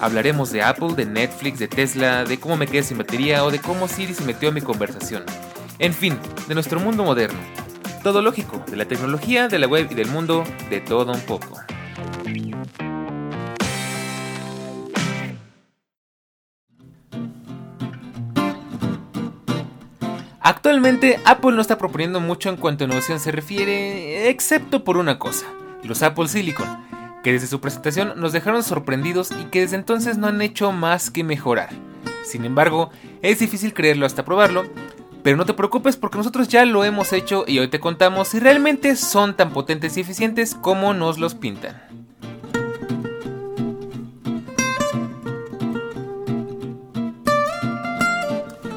Hablaremos de Apple, de Netflix, de Tesla, de cómo me quedé sin batería o de cómo Siri se metió en mi conversación. En fin, de nuestro mundo moderno. Todo lógico, de la tecnología, de la web y del mundo, de todo un poco. Actualmente Apple no está proponiendo mucho en cuanto a innovación se refiere, excepto por una cosa, los Apple Silicon, que desde su presentación nos dejaron sorprendidos y que desde entonces no han hecho más que mejorar. Sin embargo, es difícil creerlo hasta probarlo, pero no te preocupes porque nosotros ya lo hemos hecho y hoy te contamos si realmente son tan potentes y eficientes como nos los pintan.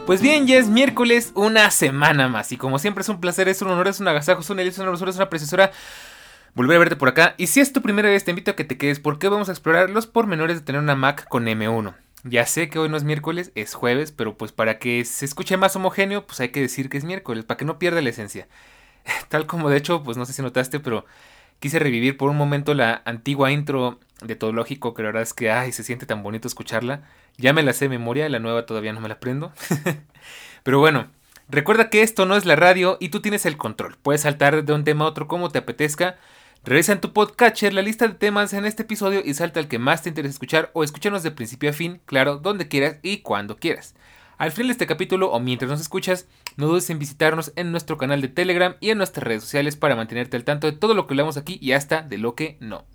Pues bien, ya es miércoles, una semana más. Y como siempre es un placer, es un honor, es un agasajo, es una es una es una preciosura volver a verte por acá. Y si es tu primera vez, te invito a que te quedes porque vamos a explorar los pormenores de tener una Mac con M1. Ya sé que hoy no es miércoles, es jueves, pero pues para que se escuche más homogéneo, pues hay que decir que es miércoles, para que no pierda la esencia. Tal como de hecho, pues no sé si notaste, pero quise revivir por un momento la antigua intro de Todo Lógico, que la verdad es que, ay, se siente tan bonito escucharla. Ya me la sé de memoria, la nueva todavía no me la aprendo. pero bueno, recuerda que esto no es la radio y tú tienes el control. Puedes saltar de un tema a otro como te apetezca Revisa en tu podcatcher la lista de temas en este episodio y salta al que más te interese escuchar o escúchanos de principio a fin, claro, donde quieras y cuando quieras. Al final de este capítulo o mientras nos escuchas, no dudes en visitarnos en nuestro canal de Telegram y en nuestras redes sociales para mantenerte al tanto de todo lo que hablamos aquí y hasta de lo que no.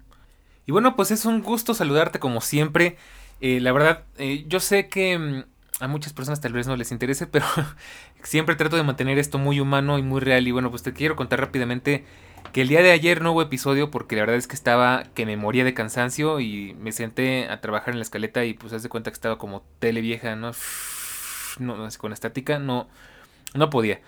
Y bueno, pues es un gusto saludarte como siempre. Eh, la verdad, eh, yo sé que mm, a muchas personas tal vez no les interese, pero siempre trato de mantener esto muy humano y muy real. Y bueno, pues te quiero contar rápidamente que el día de ayer no hubo episodio porque la verdad es que estaba que me moría de cansancio y me senté a trabajar en la escaleta y pues haz de cuenta que estaba como tele vieja, ¿no? no con estática, no, no podía.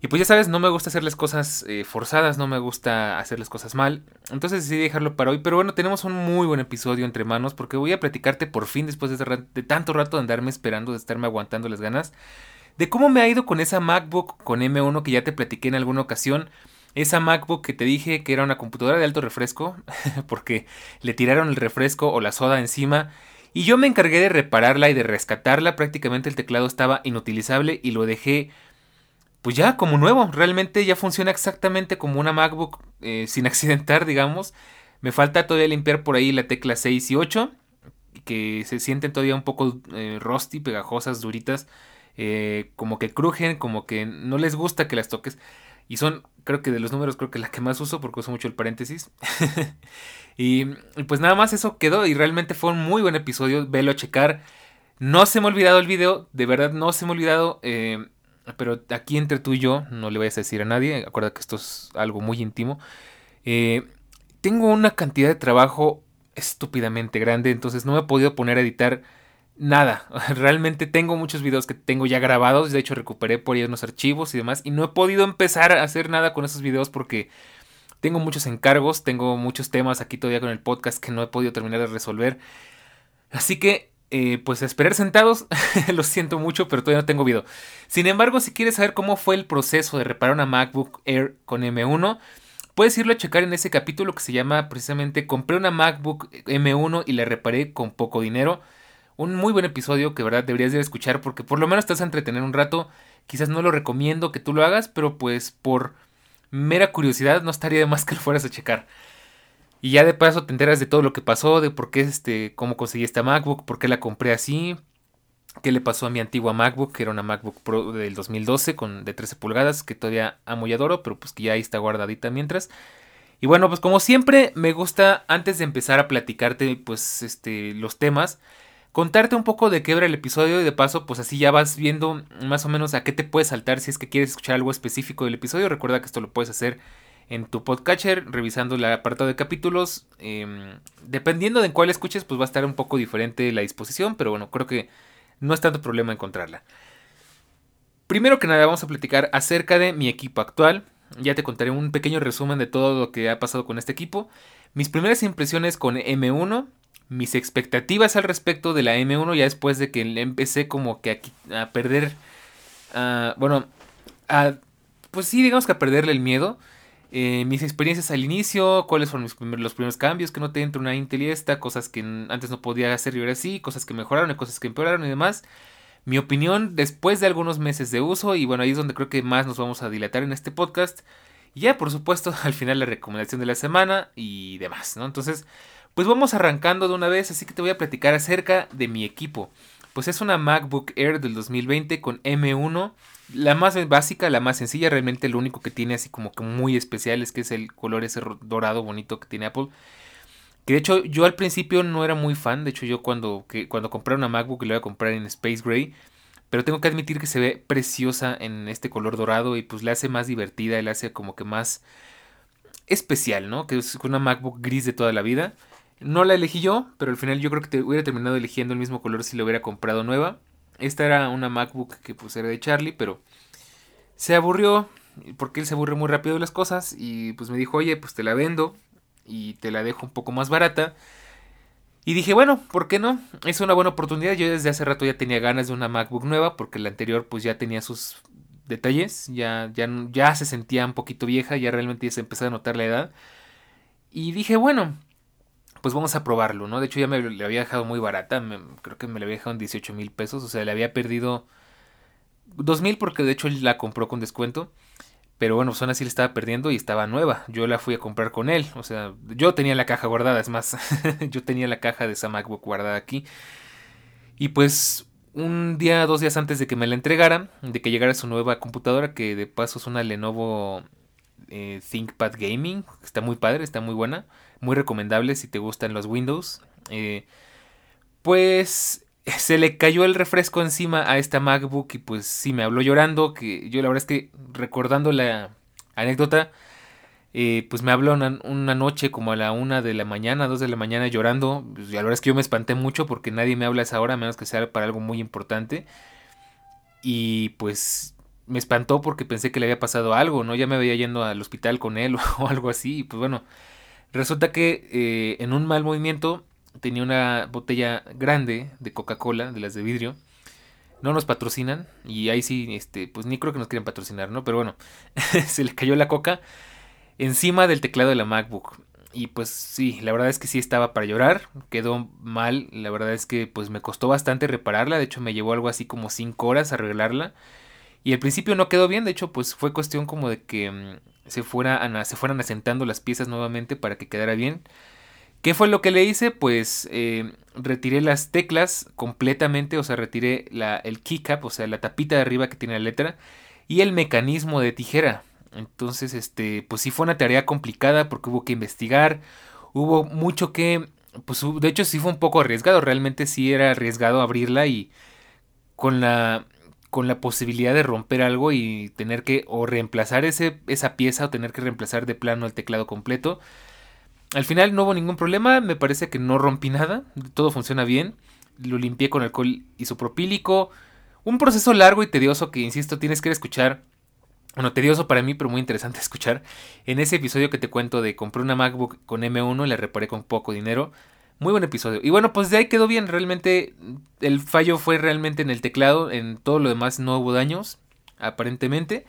Y pues ya sabes, no me gusta hacer las cosas eh, forzadas, no me gusta hacer las cosas mal. Entonces decidí dejarlo para hoy. Pero bueno, tenemos un muy buen episodio entre manos porque voy a platicarte por fin después de, de tanto rato de andarme esperando, de estarme aguantando las ganas, de cómo me ha ido con esa MacBook con M1 que ya te platiqué en alguna ocasión. Esa MacBook que te dije que era una computadora de alto refresco, porque le tiraron el refresco o la soda encima, y yo me encargué de repararla y de rescatarla, prácticamente el teclado estaba inutilizable y lo dejé pues ya como nuevo, realmente ya funciona exactamente como una MacBook eh, sin accidentar, digamos. Me falta todavía limpiar por ahí la tecla 6 y 8, que se sienten todavía un poco eh, pegajosas, duritas, eh, como que crujen, como que no les gusta que las toques. Y son, creo que de los números, creo que la que más uso porque uso mucho el paréntesis. y, pues nada más eso quedó y realmente fue un muy buen episodio. Velo a checar. No se me ha olvidado el video, de verdad no se me ha olvidado. Eh, pero aquí entre tú y yo, no le vayas a decir a nadie. Acuerda que esto es algo muy íntimo. Eh, tengo una cantidad de trabajo estúpidamente grande, entonces no me he podido poner a editar nada. Realmente tengo muchos videos que tengo ya grabados. De hecho, recuperé por ahí unos archivos y demás. Y no he podido empezar a hacer nada con esos videos porque tengo muchos encargos. Tengo muchos temas aquí todavía con el podcast que no he podido terminar de resolver. Así que, eh, pues esperar sentados. Lo siento mucho, pero todavía no tengo video. Sin embargo, si quieres saber cómo fue el proceso de reparar una MacBook Air con M1. Puedes irlo a checar en ese capítulo que se llama precisamente Compré una MacBook M1 y la reparé con poco dinero un muy buen episodio que verdad deberías de escuchar porque por lo menos te vas a entretener un rato. Quizás no lo recomiendo que tú lo hagas, pero pues por mera curiosidad no estaría de más que lo fueras a checar. Y ya de paso te enteras de todo lo que pasó, de por qué este, cómo conseguí esta MacBook, por qué la compré así, qué le pasó a mi antigua MacBook, que era una MacBook Pro del 2012 con de 13 pulgadas, que todavía amo y adoro, pero pues que ya ahí está guardadita mientras. Y bueno, pues como siempre me gusta antes de empezar a platicarte pues este los temas, contarte un poco de qué era el episodio y de paso pues así ya vas viendo más o menos a qué te puedes saltar si es que quieres escuchar algo específico del episodio. Recuerda que esto lo puedes hacer en tu podcatcher revisando el apartado de capítulos. Em, dependiendo de en cuál escuches pues va a estar un poco diferente la disposición, pero bueno, creo que no es tanto problema encontrarla. Primero que nada vamos a platicar acerca de mi equipo actual. Ya te contaré un pequeño resumen de todo lo que ha pasado con este equipo. Mis primeras impresiones con M1, mis expectativas al respecto de la M1 ya después de que empecé como que a, perder, bueno, a, pues sí, digamos que a perderle el miedo. Eh, mis experiencias al inicio, cuáles fueron los primeros cambios que noté entre una Intel y esta, cosas que antes no podía hacer y ahora sí, cosas que mejoraron y cosas que empeoraron y demás. Mi opinión después de algunos meses de uso y bueno, ahí es donde creo que más nos vamos a dilatar en este podcast. Y ya, por supuesto, al final la recomendación de la semana y demás, ¿no? Entonces, pues vamos arrancando de una vez, así que te voy a platicar acerca de mi equipo. Pues es una MacBook Air del 2020 con M1 la más básica, la más sencilla, realmente lo único que tiene así como que muy especial es que es el color ese dorado bonito que tiene Apple. Que de hecho yo al principio no era muy fan, de hecho yo cuando, cuando compré una MacBook la voy a comprar en Space Gray, pero tengo que admitir que se ve preciosa en este color dorado y pues la hace más divertida, la hace como que más especial, ¿no? Que es una MacBook gris de toda la vida. No la elegí yo, pero al final yo creo que te hubiera terminado eligiendo el mismo color si lo hubiera comprado nueva. Esta era una MacBook que pues era de Charlie, pero se aburrió porque él se aburre muy rápido de las cosas y pues me dijo, oye, pues te la vendo y te la dejo un poco más barata. Y dije, bueno, ¿por qué no? Es una buena oportunidad. Yo desde hace rato ya tenía ganas de una MacBook nueva porque la anterior pues ya tenía sus detalles, ya, ya, ya se sentía un poquito vieja, ya realmente se empezó a notar la edad. Y dije, bueno, pues vamos a probarlo, ¿no? De hecho ya me le había dejado muy barata, creo que me la había dejado en 18 mil pesos, o sea, le había perdido 2 mil porque de hecho él la compró con descuento. Pero bueno, son así le estaba perdiendo y estaba nueva. Yo la fui a comprar con él. O sea, yo tenía la caja guardada, es más, yo tenía la caja de esa MacBook guardada aquí. Y pues un día, dos días antes de que me la entregaran, de que llegara su nueva computadora, que de paso es una Lenovo eh, ThinkPad Gaming, está muy padre, está muy buena muy recomendable si te gustan los Windows. Eh, pues se le cayó el refresco encima a esta MacBook y pues sí me habló llorando, que yo la verdad es que recordando la anécdota, eh, pues me habló una, noche como a la una de la mañana, dos de la mañana llorando, pues, y la verdad es que yo me espanté mucho porque nadie me habla a esa hora, a menos que sea para algo muy importante, y pues me espantó porque pensé que le había pasado algo, ¿no? Ya me veía yendo al hospital con él o algo así, y pues bueno, Resulta que eh, en un mal movimiento tenía una botella grande de Coca-Cola, de las de vidrio. No nos patrocinan y ahí sí, este, pues ni creo que nos quieran patrocinar, ¿no? Pero bueno, se le cayó la coca encima del teclado de la MacBook. Y pues sí, la verdad es que sí estaba para llorar, quedó mal, la verdad es que pues me costó bastante repararla, de hecho me llevó algo así como 5 horas arreglarla. Y al principio no quedó bien, de hecho pues fue cuestión como de que mm, se, fuera, se fueran asentando las piezas nuevamente para que quedara bien. ¿Qué fue lo que le hice? Pues eh, retiré las teclas completamente, o sea, retiré la, el keycap, o sea, la tapita de arriba que tiene la letra, y el mecanismo de tijera. Entonces, este, pues sí fue una tarea complicada porque hubo que investigar, hubo mucho que, pues de hecho sí fue un poco arriesgado, realmente sí era arriesgado abrirla y con la con la posibilidad de romper algo y tener que o reemplazar ese, esa pieza o tener que reemplazar de plano el teclado completo. Al final no hubo ningún problema, me parece que no rompí nada, todo funciona bien. Lo limpié con alcohol isopropílico. Un proceso largo y tedioso que, insisto, tienes que escuchar. Bueno, tedioso para mí, pero muy interesante escuchar. En ese episodio que te cuento de compré una MacBook con M1 y la reparé con poco dinero. Muy buen episodio. Y bueno, pues de ahí quedó bien. Realmente el fallo fue realmente en el teclado. En todo lo demás no hubo daños, aparentemente.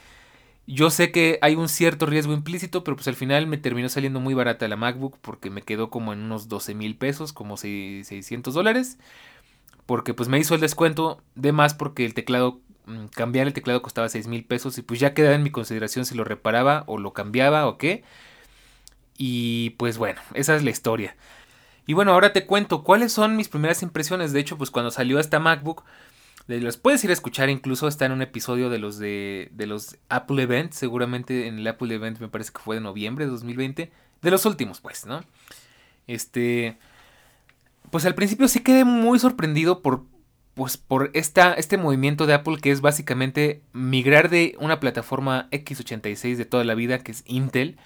Yo sé que hay un cierto riesgo implícito, pero pues al final me terminó saliendo muy barata la MacBook porque me quedó como en unos 12 mil pesos, como 600 dólares. Porque pues me hizo el descuento de más porque el teclado, mm, cambiar el teclado costaba 6 mil pesos y pues ya quedaba en mi consideración si lo reparaba o lo cambiaba o qué. Y pues bueno, esa es la historia. Y bueno, ahora te cuento cuáles son mis primeras impresiones. De hecho, pues cuando salió esta MacBook, los puedes ir a escuchar, incluso está en un episodio de los de, de los Apple Event, seguramente en el Apple Event me parece que fue de noviembre de 2020, de los últimos pues, ¿no? Este, pues al principio sí quedé muy sorprendido por, pues por esta, este movimiento de Apple que es básicamente migrar de una plataforma x86 de toda la vida, que es Intel,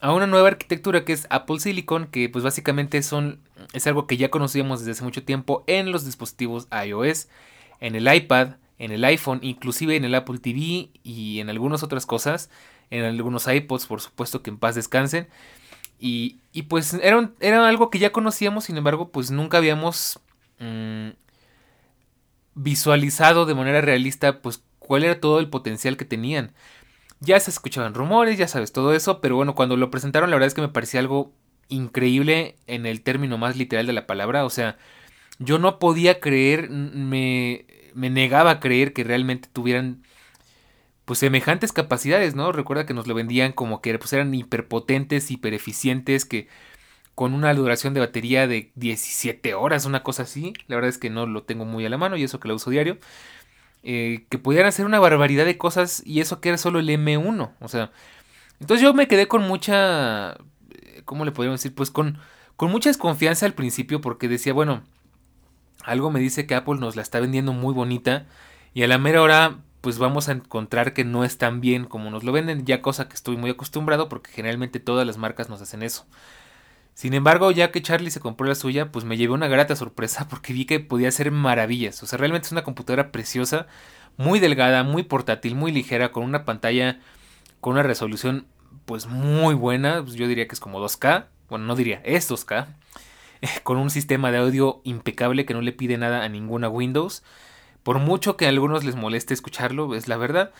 a una nueva arquitectura que es Apple Silicon, que pues básicamente son, es algo que ya conocíamos desde hace mucho tiempo en los dispositivos iOS. en el iPad, en el iPhone, inclusive en el Apple TV y en algunas otras cosas, en algunos iPods, por supuesto que en paz descansen. Y, y pues era, algo que ya conocíamos, sin embargo, pues nunca habíamos mmm, visualizado de manera realista, pues cuál era todo el potencial que tenían. Ya se escuchaban rumores, ya sabes todo eso, pero bueno, cuando lo presentaron la verdad es que me parecía algo increíble en el término más literal de la palabra, o sea, yo no podía creer, me, me negaba a creer que realmente tuvieran pues semejantes capacidades, ¿no? Recuerda que nos lo vendían como que pues, eran hiperpotentes, hipereficientes, que con una duración de batería de 17 horas, una cosa así. La verdad es que no lo tengo muy a la mano y eso que lo uso diario. Eh, que pudieran hacer una barbaridad de cosas y eso que era solo el M1. O sea, entonces yo me quedé con mucha, eh, ¿cómo le podríamos decir? Pues con, con mucha desconfianza al principio porque decía, bueno, algo me dice que Apple nos la está vendiendo muy bonita y a la mera hora pues vamos a encontrar que no es tan bien como nos lo venden, ya cosa que estoy muy acostumbrado porque generalmente todas las marcas nos hacen eso. Sin embargo, ya que Charlie se compró la suya, pues me llevé una grata sorpresa porque vi que podía hacer maravillas. O sea, realmente es una computadora preciosa, muy delgada, muy portátil, muy ligera, con una pantalla con una resolución pues muy buena. Pues, yo diría que es como 2K. Bueno, no diría, es 2K. con un sistema de audio impecable que no le pide nada a ninguna Windows. Por mucho que a algunos les moleste escucharlo, es la verdad.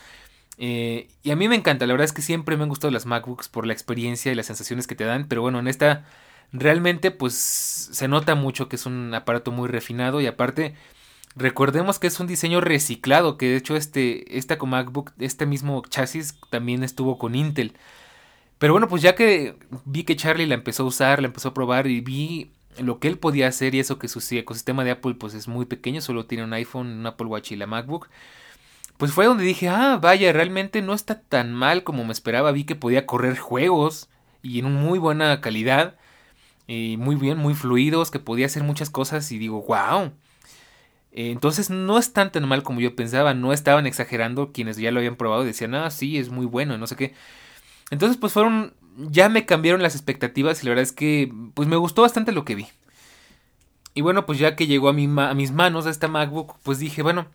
Eh, y a mí me encanta, la verdad es que siempre me han gustado las MacBooks por la experiencia y las sensaciones que te dan, pero bueno, en esta realmente pues se nota mucho que es un aparato muy refinado y aparte recordemos que es un diseño reciclado, que de hecho este, esta MacBook, este mismo chasis también estuvo con Intel. Pero bueno, pues ya que vi que Charlie la empezó a usar, la empezó a probar y vi lo que él podía hacer y eso que su ecosistema de Apple pues es muy pequeño, solo tiene un iPhone, un Apple Watch y la MacBook. Pues fue donde dije, ah, vaya, realmente no está tan mal como me esperaba. Vi que podía correr juegos y en muy buena calidad. Y muy bien, muy fluidos, que podía hacer muchas cosas y digo, wow. Entonces no es tan mal como yo pensaba, no estaban exagerando quienes ya lo habían probado y decían, ah, sí, es muy bueno, no sé qué. Entonces pues fueron ya me cambiaron las expectativas y la verdad es que pues me gustó bastante lo que vi. Y bueno, pues ya que llegó a, mi a mis manos esta MacBook, pues dije, bueno,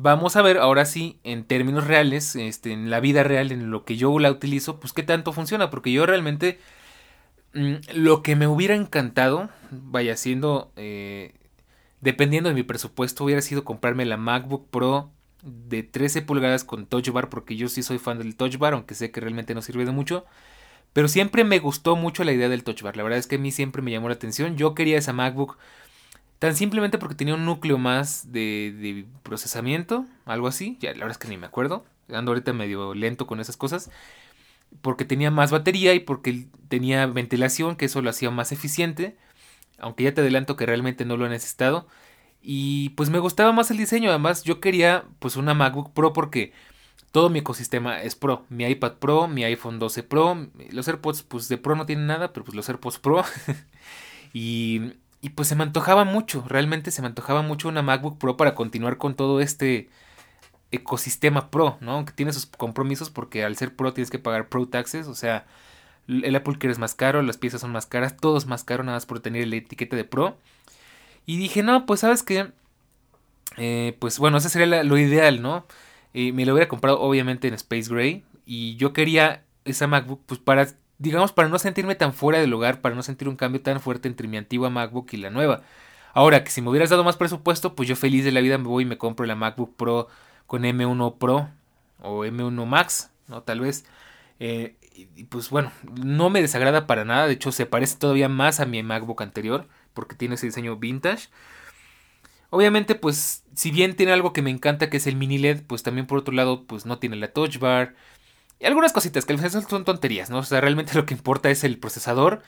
vamos a ver ahora sí, en términos reales, este, en la vida real, en lo que yo la utilizo, pues qué tanto funciona, porque yo realmente mm, lo que me hubiera encantado, vaya siendo, eh, dependiendo de mi presupuesto, hubiera sido comprarme la MacBook Pro de 13 pulgadas con Touch Bar, porque yo sí soy fan del Touch Bar, aunque sé que realmente no sirve de mucho. Pero siempre me gustó mucho la idea del Touch Bar. La verdad es que a mí siempre me llamó la atención. Yo quería esa MacBook tan simplemente porque tenía un núcleo más de, procesamiento, algo así. Ya la verdad es que ni me acuerdo. Ando ahorita medio lento con esas cosas. Porque tenía más batería y porque tenía ventilación, que eso lo hacía más eficiente. Aunque ya te adelanto que realmente no lo he necesitado. Y pues me gustaba más el diseño. Además, yo quería pues una MacBook Pro porque todo mi ecosistema es Pro. Mi iPad Pro, mi iPhone 12 Pro, los AirPods pues de Pro no tienen nada, pero pues los AirPods Pro. y, y pues se me antojaba mucho, realmente se me antojaba mucho una MacBook Pro para continuar con todo este ecosistema Pro, ¿no? Que tiene sus compromisos porque al ser Pro tienes que pagar Pro taxes, o sea, el Apple Care es más caro, las piezas son más caras, todo es más caro nada más por tener la etiqueta de Pro. Y dije, no, pues sabes que, eh, pues bueno, ese sería lo ideal, ¿no? me lo hubiera comprado obviamente en Space Gray. Y yo quería esa MacBook pues para, digamos, para no sentirme tan fuera del hogar, para no sentir un cambio tan fuerte entre mi antigua MacBook y la nueva. Ahora que si me hubieras dado más presupuesto, pues yo feliz de la vida me voy y me compro la MacBook Pro con M1 Pro o M1 Max, ¿no? Tal vez. Eh, y pues bueno, no me desagrada para nada, de hecho se parece todavía más a mi MacBook anterior, porque tiene ese diseño vintage. Obviamente, pues, si bien tiene algo que me encanta que es el mini LED, pues también por otro lado, pues no tiene la touch bar. Y algunas cositas que son tonterías, ¿no? O sea, realmente lo que importa es el procesador,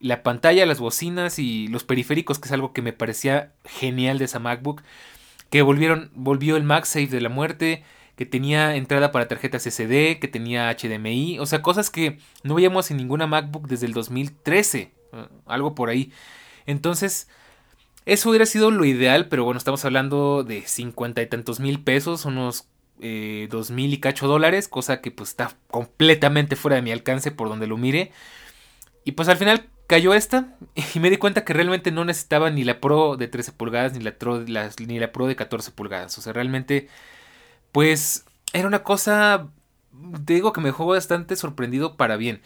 la pantalla, las bocinas y los periféricos, que es algo que me parecía genial de esa MacBook. Que volvieron, volvió el MagSafe de la muerte, que tenía entrada para tarjetas SD, que tenía HDMI, o sea, cosas que no veíamos en ninguna MacBook desde el 2013, eh, algo por ahí. Entonces, eso hubiera sido lo ideal, pero bueno, estamos hablando de cincuenta y tantos mil pesos, unos eh, dos mil y cacho dólares, cosa que pues está completamente fuera de mi alcance por donde lo mire. Y pues al final cayó esta y me di cuenta que realmente no necesitaba ni la Pro de 13 pulgadas ni la, ni la Pro de 14 pulgadas. O sea, realmente, pues era una cosa, digo que me dejó bastante sorprendido para bien.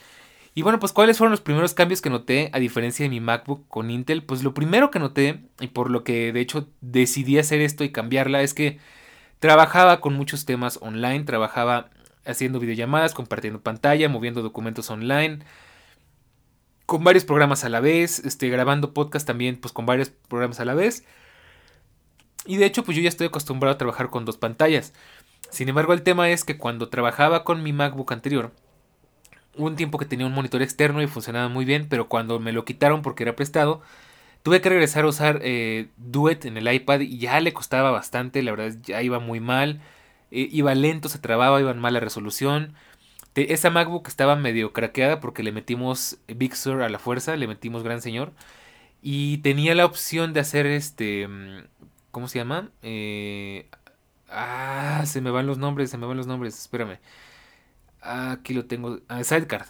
Y bueno, pues cuáles fueron los primeros cambios que noté a diferencia de mi MacBook con Intel. Pues lo primero que noté, y por lo que de hecho decidí hacer esto y cambiarla, es que trabajaba con muchos temas online, trabajaba haciendo videollamadas, compartiendo pantalla, moviendo documentos online, con varios programas a la vez, este, grabando podcast también pues con varios programas a la vez. Y de hecho pues yo ya estoy acostumbrado a trabajar con dos pantallas. Sin embargo el tema es que cuando trabajaba con mi MacBook anterior, un tiempo que tenía un monitor externo y funcionaba muy bien, pero cuando me lo quitaron porque era prestado, tuve que regresar a usar eh, Duet en el iPad y ya le costaba bastante, la verdad ya iba muy mal, eh, iba lento, se trababa, iba en mala resolución. esa MacBook estaba medio craqueada porque le metimos Big Sur a la fuerza, le metimos Gran Señor. Y tenía la opción de hacer este... Mm, ¿Cómo se llama? Eh, ah, se me van los nombres, se me van los nombres, espérame. Aquí lo tengo. Ah, Sidecar.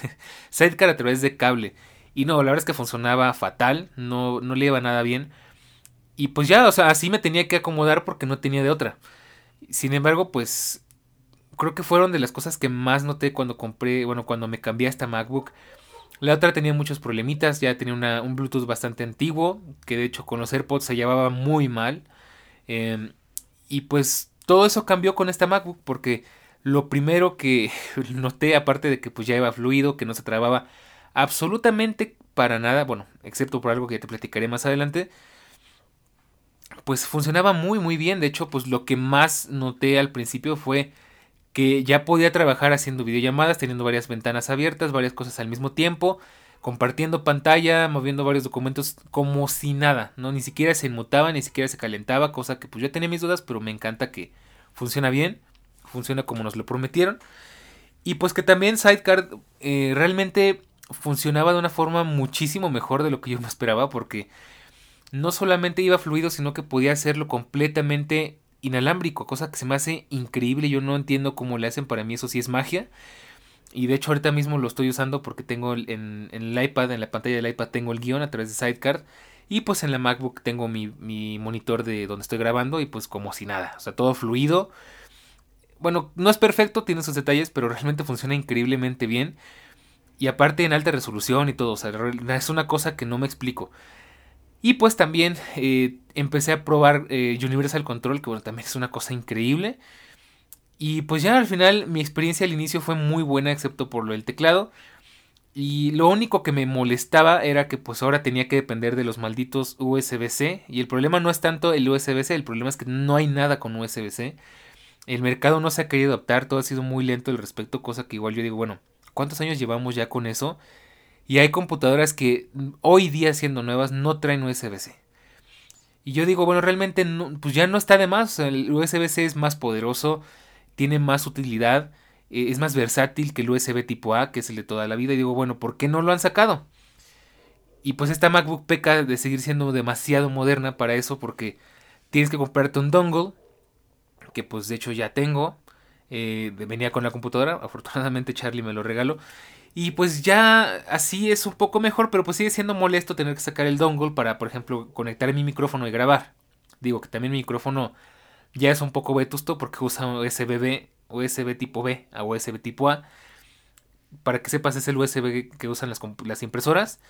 Sidecar a través de cable. Y no, la verdad es que funcionaba fatal. No, no le iba nada bien. Y pues ya, o sea, así me tenía que acomodar porque no tenía de otra. Sin embargo, pues creo que fueron de las cosas que más noté cuando compré, bueno, cuando me cambié a esta MacBook. La otra tenía muchos problemitas, ya tenía un Bluetooth bastante antiguo, que de hecho con los AirPods se llevaba muy mal. Em, y pues todo eso cambió con esta MacBook porque lo primero que noté, aparte de que pues ya iba fluido, que no se trababa absolutamente para nada, bueno, excepto por algo que te platicaré más adelante, pues funcionaba muy muy bien. De hecho, pues lo que más noté al principio fue que ya podía trabajar haciendo videollamadas, teniendo varias ventanas abiertas, varias cosas al mismo tiempo, compartiendo pantalla, moviendo varios documentos como si nada, no ni siquiera se inmutaba, ni siquiera se calentaba, cosa que pues yo tenía mis dudas, pero me encanta que funciona bien, funciona como nos lo prometieron. Y pues que también Sidecar eh, realmente funcionaba de una forma muchísimo mejor de lo que yo me esperaba porque no solamente iba fluido, sino que podía hacerlo completamente inalámbrico, cosa que se me hace increíble. Yo no entiendo cómo le hacen, para mí eso sí es magia. Y de hecho ahorita mismo lo estoy usando porque tengo en, el iPad, en la pantalla del iPad tengo el guion a través de Sidecar. Y pues en la MacBook tengo mi, mi monitor de donde estoy grabando y pues como si nada. O sea, todo fluido. Bueno, no es perfecto, tiene sus detalles, pero realmente funciona increíblemente bien. Y aparte en alta resolución y todo. O sea, es una cosa que no me explico. Y pues también eh, empecé a probar eh, Universal Control, que bueno, también es una cosa increíble. Y pues ya al final mi experiencia al inicio fue muy buena, excepto por lo del teclado. Y lo único que me molestaba era que pues ahora tenía que depender de los malditos USB-C. Y el problema no es tanto el USB-C, el problema es que no hay nada con USB-C. El mercado no se ha querido adaptar, todo ha sido muy lento al respecto, cosa que igual yo digo, bueno, ¿cuántos años llevamos ya con eso? Y hay computadoras que hoy día siendo nuevas no traen USB-C. Y yo digo, bueno, realmente pues ya no está de más. El USB-C es más poderoso, tiene más utilidad, eh, es más versátil que el USB tipo A, que es el de toda la vida. Y digo, bueno, ¿por qué no lo han sacado? Y pues esta MacBook peca de seguir siendo demasiado moderna para eso porque tienes que comprarte un dongle, que pues de hecho ya tengo. Eh, venía con la computadora, afortunadamente Charlie me lo regaló. Y pues ya así es un poco mejor, pero pues sigue siendo molesto tener que sacar el dongle para, por ejemplo, conectar mi micrófono y grabar. Digo que también mi micrófono ya es un poco vetusto porque usa USB, USB tipo B a USB tipo A. Para que sepas, es el USB que usan las, las impresoras.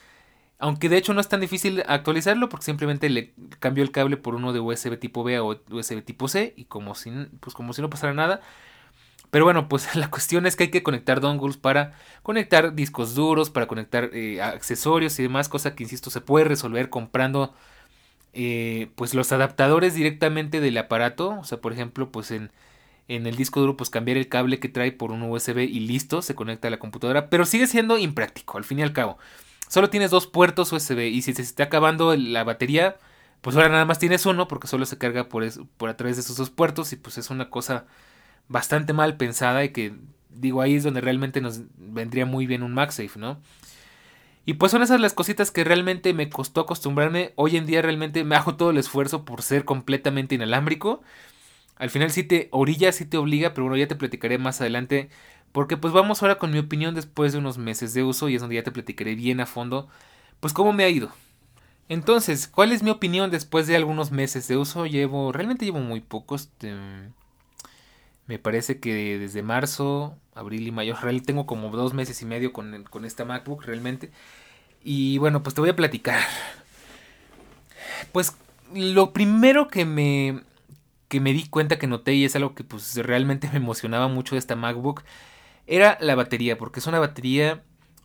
Aunque de hecho no es tan difícil actualizarlo porque simplemente le cambio el cable por uno de USB tipo B a USB tipo C y como si, pues como si no pasara nada, pero bueno, pues la cuestión es que hay que conectar dongles para conectar discos duros, para conectar eh, accesorios y demás, cosa que insisto se puede resolver comprando eh, pues los adaptadores directamente del aparato. O sea, por ejemplo, pues en, en el disco duro pues cambiar el cable que trae por un USB y listo, se conecta a la computadora. Pero sigue siendo impráctico, al fin y al cabo. Solo tienes dos puertos USB y si se está acabando la batería, pues ahora nada más tienes uno porque solo se carga por, por a través de esos dos puertos y pues es una cosa bastante mal pensada y que digo ahí es donde realmente nos vendría muy bien un MagSafe, ¿no? Y pues son esas las cositas que realmente me costó acostumbrarme. Hoy en día realmente me hago todo el esfuerzo por ser completamente inalámbrico. Al final sí te orilla, sí te obliga, pero bueno, ya te platicaré más adelante porque pues vamos ahora con mi opinión después de unos meses de uso y es donde ya te platicaré bien a fondo pues cómo me ha ido. Entonces, ¿cuál es mi opinión después de algunos meses de uso? Llevo, realmente llevo muy pocos. Me parece que desde marzo, abril y mayo, realmente tengo como dos meses y medio con, con esta MacBook realmente. Y bueno, pues te voy a platicar. Pues lo primero que me, que me di cuenta que noté y es algo que pues realmente me emocionaba mucho de esta MacBook era la batería, porque es una batería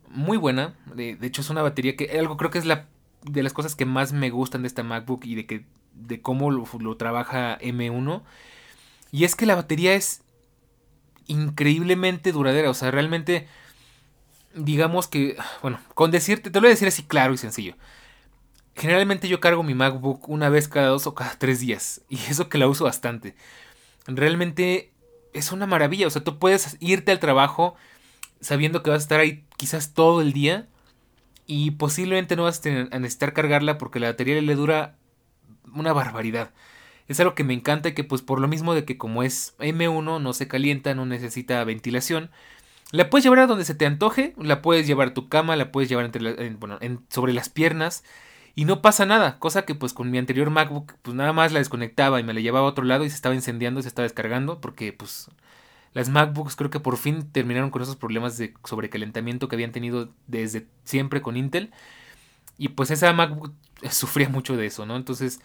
muy buena. De, de hecho, es una batería que algo creo que es la de las cosas que más me gustan de esta MacBook y de que de cómo lo, trabaja M1 y es que la batería es increíblemente duradera, o sea, realmente digamos que bueno, con decirte te lo voy a decir así claro y sencillo. Generalmente yo cargo mi MacBook una vez cada dos o cada tres días y eso que la uso bastante. Realmente es una maravilla, o sea, tú puedes irte al trabajo sabiendo que vas a estar ahí quizás todo el día y posiblemente no vas a necesitar cargarla porque la batería le dura una barbaridad. Es algo que me encanta y que pues por lo mismo de que como es M1 no se calienta, no necesita ventilación, la puedes llevar a donde se te antoje, la puedes llevar a tu cama, la puedes llevar entre bueno, sobre las piernas y no pasa nada, cosa que pues con mi anterior MacBook pues nada más la desconectaba y me la llevaba a otro lado y se estaba incendiando, se estaba descargando porque pues las MacBooks creo que por fin terminaron con esos problemas de sobrecalentamiento que habían tenido desde siempre con Intel. Y pues esa MacBook sufría mucho de eso, ¿no? Entonces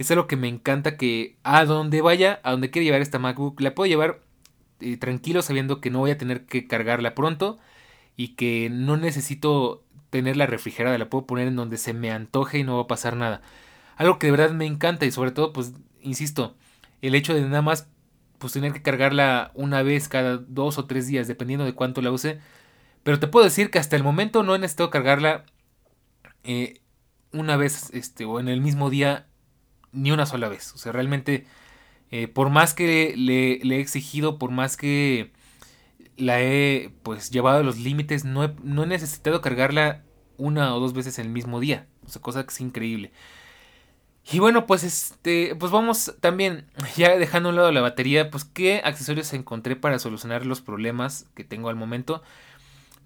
es algo que me encanta que a donde vaya, a donde quiera llevar esta MacBook, la puedo llevar eh, tranquilo sabiendo que no voy a tener que cargarla pronto y que no necesito tenerla refrigerada, la puedo poner en donde se me antoje y no va a pasar nada. Algo que de verdad me encanta y sobre todo, pues, insisto, el hecho de nada más pues tener que cargarla una vez cada dos o tres días, dependiendo de cuánto la use. Pero te puedo decir que hasta el momento no he necesitado cargarla eh, una vez este, o en el mismo día ni una sola vez. O sea, realmente, eh, por más que le, he exigido, por más que la he pues llevado a los límites, no he, no he necesitado cargarla una o dos veces el mismo día. O sea, cosa que es increíble. Y bueno, pues este, pues vamos también, ya dejando a un lado la batería, pues qué accesorios encontré para solucionar los problemas que tengo al momento.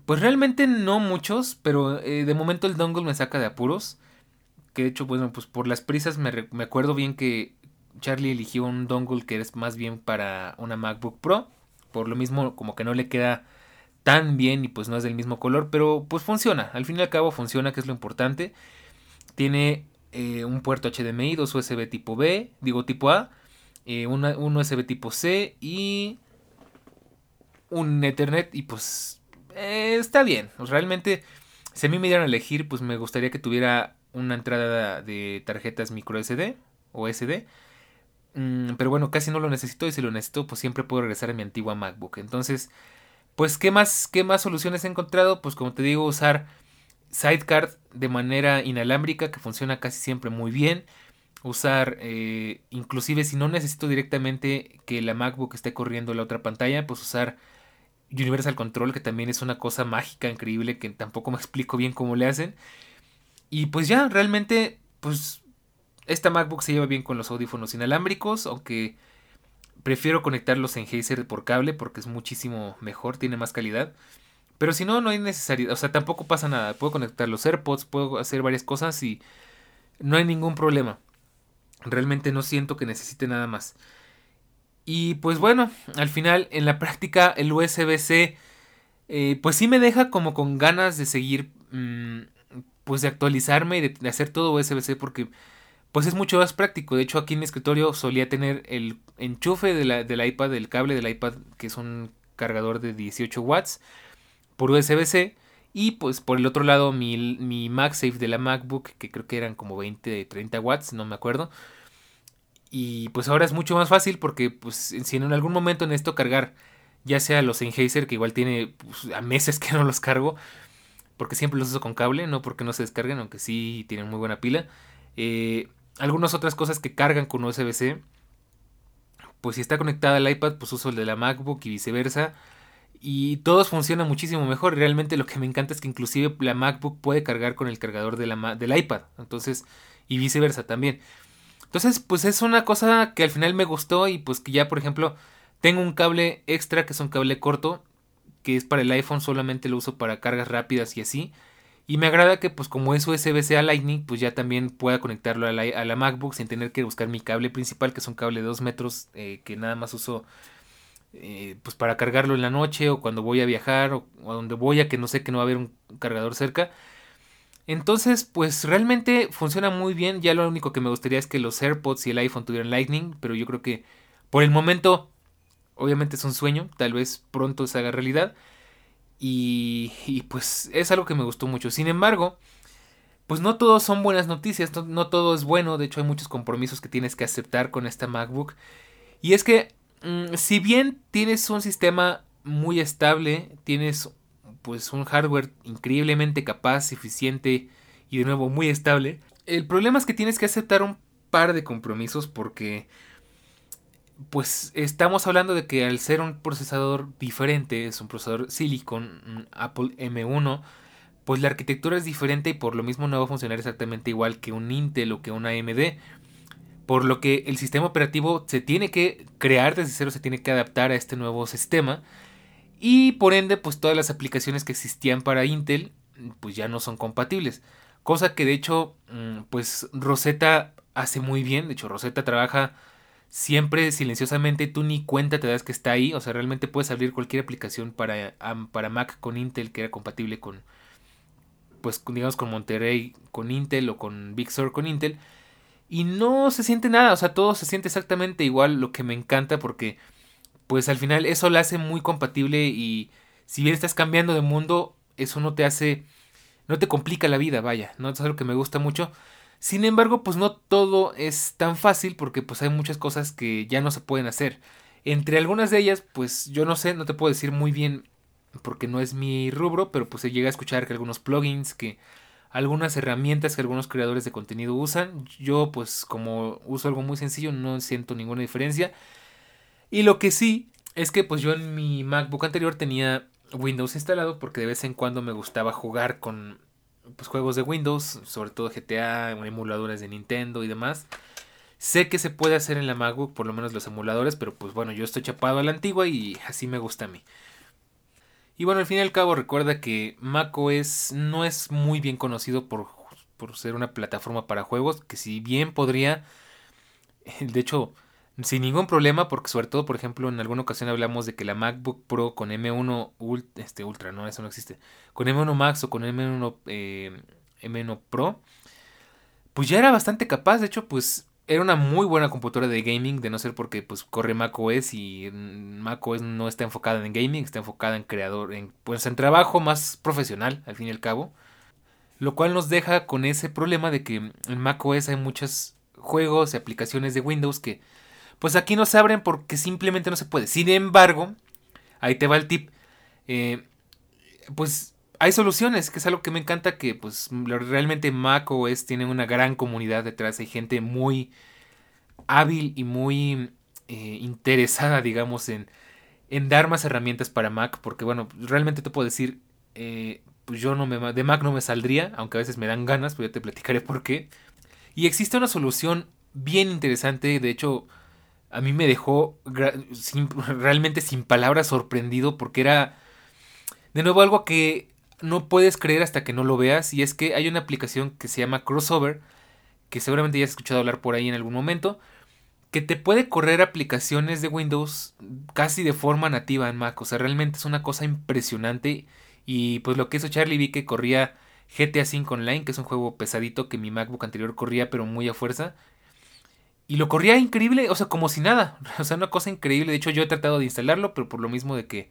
Pues realmente no muchos, pero eh, de momento el dongle me saca de apuros. Que de hecho, bueno, pues por las prisas me, me acuerdo bien que Charlie eligió un dongle que es más bien para una MacBook Pro. Por lo mismo, como que no le queda tan bien y pues no es del mismo color, pero pues funciona. Al fin y al cabo funciona, que es lo importante. Tiene eh, un puerto HDMI, dos USB tipo B, digo tipo A, eh, un USB tipo C y un Ethernet y pues eh, está bien. Realmente, si a mí me dieran a elegir, pues me gustaría que tuviera una entrada de tarjetas micro SD o SD. Mm, pero bueno, casi no lo necesito y si lo necesito, pues siempre puedo regresar a mi antigua MacBook. Entonces, pues, ¿qué más, qué más soluciones he encontrado? Pues como te digo, usar Sidecard de manera inalámbrica que funciona casi siempre muy bien. Usar, eh, inclusive si no necesito directamente que la MacBook esté corriendo la otra pantalla, pues usar Universal Control, que también es una cosa mágica, increíble, que tampoco me explico bien cómo le hacen. Y pues ya, realmente, pues esta MacBook se lleva bien con los audífonos inalámbricos, aunque prefiero conectarlos en Hazer por cable porque es muchísimo mejor, tiene más calidad. Pero si no, no hay necesidad. O sea, tampoco pasa nada. Puedo conectar los AirPods, puedo hacer varias cosas y no hay ningún problema. Realmente no siento que necesite nada más. Y pues bueno, al final en la práctica el USB-C eh, pues sí me deja como con ganas de seguir mm, pues de actualizarme y de, hacer todo USB-C porque pues es mucho más práctico. De hecho aquí en mi escritorio solía tener el enchufe de la, del iPad, del cable del iPad que es un cargador de 18 watts por USB-C. Y pues por el otro lado mi, mi MagSafe de la MacBook, que creo que eran como 20, 30 watts, no me acuerdo. Y pues ahora es mucho más fácil porque pues si en algún momento necesito cargar ya sea los Sennheiser, que igual tiene pues, a meses que no los cargo, porque siempre los uso con cable, no porque no se descarguen, aunque sí tienen muy buena pila. Eh, algunas otras cosas que cargan con USB-C, pues si está conectada al iPad, pues uso el de la MacBook y viceversa y todos funcionan muchísimo mejor. Realmente lo que me encanta es que inclusive la MacBook puede cargar con el cargador de la, del iPad. Entonces, y viceversa también. Entonces, pues es una cosa que al final me gustó y pues que ya, por ejemplo, tengo un cable extra que es un cable corto que es para el iPhone solamente lo uso para cargas rápidas y así. Y me agrada que pues como es USB-C a Lightning, pues ya también pueda conectarlo a la, MacBook sin tener que buscar mi cable principal, que es un cable de 2 metros eh, que nada más uso eh, pues para cargarlo en la noche o cuando voy a viajar o, a donde voy a que no sé que no va a haber un cargador cerca. Entonces, pues realmente funciona muy bien. Ya lo único que me gustaría es que los AirPods y el iPhone tuvieran Lightning, pero yo creo que por el momento, obviamente es un sueño, tal vez pronto se haga realidad. Y, pues es algo que me gustó mucho. Sin embargo, pues no todos son buenas noticias, no, todo es bueno, de hecho hay muchos compromisos que tienes que aceptar con esta MacBook. Y es que, mm, si bien tienes un sistema muy estable, tienes pues un hardware increíblemente capaz, eficiente y de nuevo muy estable, el problema es que tienes que aceptar un par de compromisos porque pues estamos hablando de que al ser un procesador diferente, es un procesador Silicon, Apple M1, pues la arquitectura es diferente y por lo mismo no va a funcionar exactamente igual que un Intel o que una AMD. Por lo que el sistema operativo se tiene que crear desde cero, se tiene que adaptar a este nuevo sistema. Y por ende, pues todas las aplicaciones que existían para Intel, pues ya no son compatibles. Cosa que de hecho, mm, pues Rosetta hace muy bien. De hecho, Rosetta trabaja siempre silenciosamente tú ni cuenta te das que está ahí. O sea, realmente puedes abrir cualquier aplicación para, para Mac con Intel que era compatible con, pues digamos con Monterey con Intel o con Big Sur con Intel. Y no se siente nada, o sea, todo se siente exactamente igual, lo que me encanta porque pues al final eso lo hace muy compatible y si bien estás cambiando de mundo, eso no te hace, no te complica la vida, vaya, no es algo que me gusta mucho. Sin embargo, pues no todo es tan fácil porque pues hay muchas cosas que ya no se pueden hacer. Entre algunas de ellas, pues yo no sé, no te puedo decir muy bien porque no es mi rubro, pero pues se llega a escuchar que algunos plugins, que algunas herramientas que algunos creadores de contenido usan, yo pues como uso algo muy sencillo no siento ninguna diferencia. Y lo que sí es que pues yo en mi MacBook anterior tenía Windows instalado porque de vez en cuando me gustaba jugar con pues, juegos de Windows, sobre todo GTA, emuladores de Nintendo y demás. Sé que se puede hacer en la MacBook, por lo menos los emuladores, pero pues bueno, yo estoy chapado a la antigua y así me gusta a mí. Y bueno, al fin y al cabo recuerda que macOS no es muy bien conocido por, por ser una plataforma para juegos, que si bien podría, de hecho, sin ningún problema, porque sobre todo, por ejemplo, en alguna ocasión hablamos de que la MacBook Pro con M1 este, Ultra, no, eso no existe, con M1 Max o con M1, eh, M1 Pro, pues ya era bastante capaz, de hecho, pues era una muy buena computadora de gaming, de no ser porque pues corre macOS y macOS no está enfocada en gaming, está enfocada en creador, en, pues en trabajo más profesional, al fin y al cabo. Lo cual nos deja con ese problema de que en macOS hay muchos juegos y aplicaciones de Windows que pues aquí no se abren porque simplemente no se puede. Sin embargo, ahí te va el tip. Eh, pues hay soluciones, que es algo que me encanta, que pues realmente Mac OS tiene una gran comunidad detrás. Hay gente muy hábil y muy eh, interesada, digamos, en, en dar más herramientas para Mac. Porque bueno, realmente te puedo decir, eh, pues yo no de Mac no me saldría, aunque a veces me dan ganas, pues ya te platicaré por qué. Y existe una solución bien interesante, de hecho a mí me dejó realmente sin palabras sorprendido porque era de nuevo algo que no puedes creer hasta que no lo veas y es que hay una aplicación que se llama Crossover que seguramente ya has escuchado hablar por ahí en algún momento que te puede correr aplicaciones de Windows casi de forma nativa en Mac, o sea, realmente es una cosa impresionante y pues lo que hizo Charlie vi que corría GTA V Online, que es un juego pesadito que mi MacBook anterior corría pero muy a fuerza y lo corría increíble, o sea, como si nada. O sea, una cosa increíble. De hecho, yo he tratado de instalarlo, pero por lo mismo de que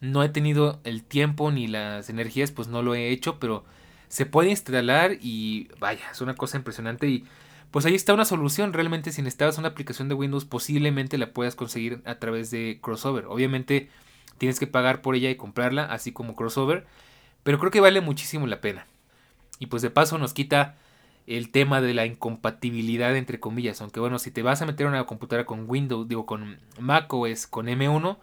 no he tenido el tiempo ni las energías, pues no lo he hecho, pero se puede instalar y vaya, es una cosa impresionante y pues ahí está una solución. Realmente si necesitabas una aplicación de Windows, posiblemente la puedas conseguir a través de Crossover. Obviamente tienes que pagar por ella y comprarla, así como Crossover, pero creo que vale muchísimo la pena. Y pues de paso nos quita el tema de la incompatibilidad entre comillas, aunque bueno, si te vas a meter una computadora con Windows, digo con macOS, con M1,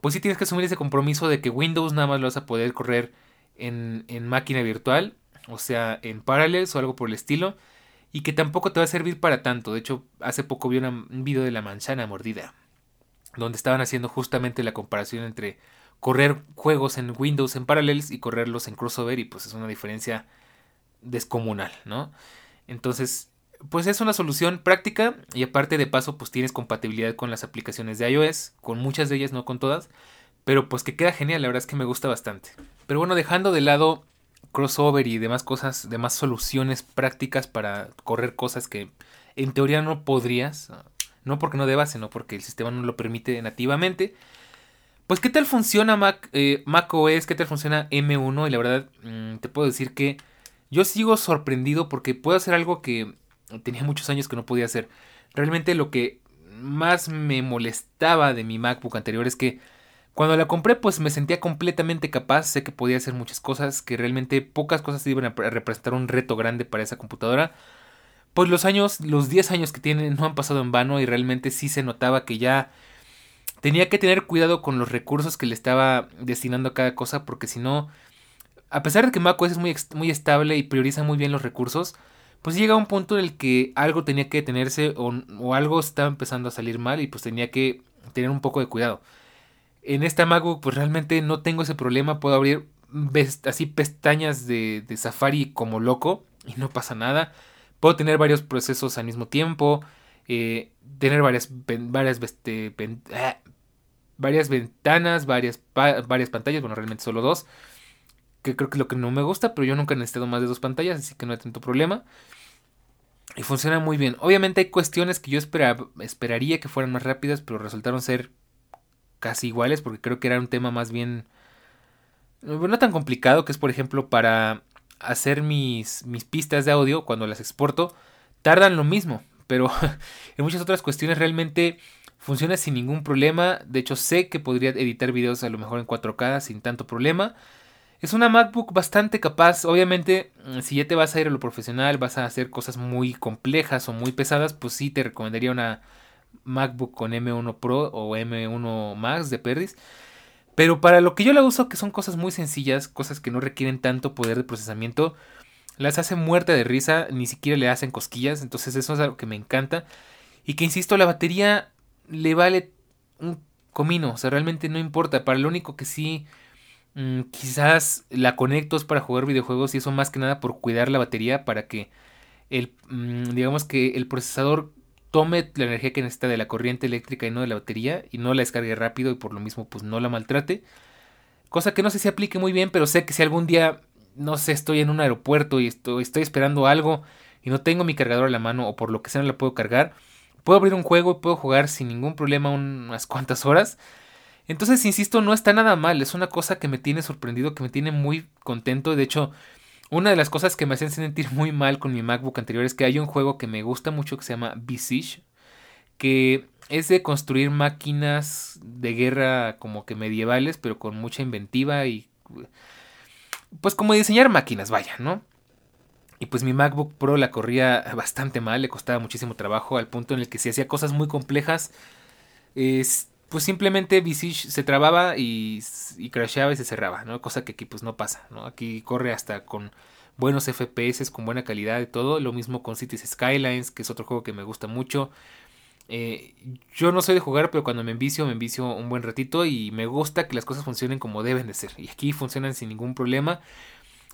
pues sí tienes que asumir ese compromiso de que Windows nada más lo vas a poder correr en, en máquina virtual, o sea, en Parallels o algo por el estilo, y que tampoco te va a servir para tanto. De hecho, hace poco vi un video de la manzana mordida, donde estaban haciendo justamente la comparación entre correr juegos en Windows en Parallels y correrlos en crossover y pues es una diferencia descomunal, ¿no? Entonces, pues es una solución práctica y aparte de paso pues tienes compatibilidad con las aplicaciones de iOS, con muchas de ellas, no con todas, pero pues que queda genial, la verdad es que me gusta bastante. Pero bueno, dejando de lado crossover y demás cosas, demás soluciones prácticas para correr cosas que en teoría no podrías, no porque no debas, sino porque el sistema no lo permite nativamente. Pues, ¿qué tal funciona Mac, eh, OS? ¿Qué tal funciona M1? Y la verdad, mm, te puedo decir que yo sigo sorprendido porque puedo hacer algo que tenía muchos años que no podía hacer. Realmente lo que más me molestaba de mi MacBook anterior es que cuando la compré pues me sentía completamente capaz, sé que podía hacer muchas cosas, que realmente pocas cosas iban a representar un reto grande para esa computadora. Pues los años, los 10 años que tiene no han pasado en vano y realmente sí se notaba que ya tenía que tener cuidado con los recursos que le estaba destinando a cada cosa, porque si no, a pesar de que macOS es muy, muy estable y prioriza muy bien los recursos, pues llega un punto en el que algo tenía que detenerse o, algo estaba empezando a salir mal y pues tenía que tener un poco de cuidado. En esta MacBook pues realmente no tengo ese problema, puedo abrir así pestañas de, Safari como loco y no pasa nada. Puedo tener varios procesos al mismo tiempo, eh, tener varias, varias este, ah, varias ventanas, varias, varias pantallas, bueno, realmente solo dos, que creo que lo que no me gusta, pero yo nunca he necesitado más de dos pantallas, así que no hay tanto problema. Y funciona muy bien. Obviamente hay cuestiones que yo esperaría que fueran más rápidas, pero resultaron ser casi iguales, porque creo que era un tema más bien... No tan complicado, que es por ejemplo para hacer mis, mis pistas de audio, cuando las exporto, tardan lo mismo, pero en muchas otras cuestiones realmente Funciona sin ningún problema. De hecho, sé que podría editar videos a lo mejor en 4K sin tanto problema. Es una MacBook bastante capaz. Obviamente, mm, si ya te vas a ir a lo profesional, vas a hacer cosas muy complejas o muy pesadas, pues sí te recomendaría una MacBook con M1 Pro o M1 Max de Perdis. Pero para lo que yo la uso, que son cosas muy sencillas, cosas que no requieren tanto poder de procesamiento, las hace muerta de risa, ni siquiera le hacen cosquillas. Entonces eso es algo que me encanta. Y que insisto, la batería le vale un comino, o sea, realmente no importa. Para lo único que sí, mm, quizás la conecto es para jugar videojuegos y eso más que nada por cuidar la batería para que el, mm, digamos que el procesador tome la energía que necesita de la corriente eléctrica y no de la batería y no la descargue rápido y por lo mismo pues no la maltrate. Cosa que no sé si aplique muy bien, pero sé que si algún día, no sé, estoy en un aeropuerto y estoy, estoy esperando algo y no tengo mi cargador a la mano o por lo que sea no la puedo cargar, Puedo abrir un juego y puedo jugar sin ningún problema unas cuantas horas. Entonces, insisto, no está nada mal. Es una cosa que me tiene sorprendido, que me tiene muy contento. De hecho, una de las cosas que me hacen sentir muy mal con mi MacBook anterior es que hay un juego que me gusta mucho que se llama Besiege. Que es de construir máquinas de guerra como que medievales, pero con mucha inventiva y... Pues como diseñar máquinas, vaya, ¿no? Y pues mi MacBook Pro la corría bastante mal, le costaba muchísimo trabajo, al punto en el que si hacía cosas muy complejas, es, pues simplemente Visage se trababa y, y crasheaba y se cerraba, ¿no? Cosa que aquí pues no pasa, ¿no? Aquí corre hasta con buenos FPS, con buena calidad y todo. Lo mismo con Cities Skylines, que es otro juego que me gusta mucho. Eh, yo no soy de jugar, pero cuando me envicio, me envicio un buen ratito y me gusta que las cosas funcionen como deben de ser. Y aquí funcionan sin ningún problema.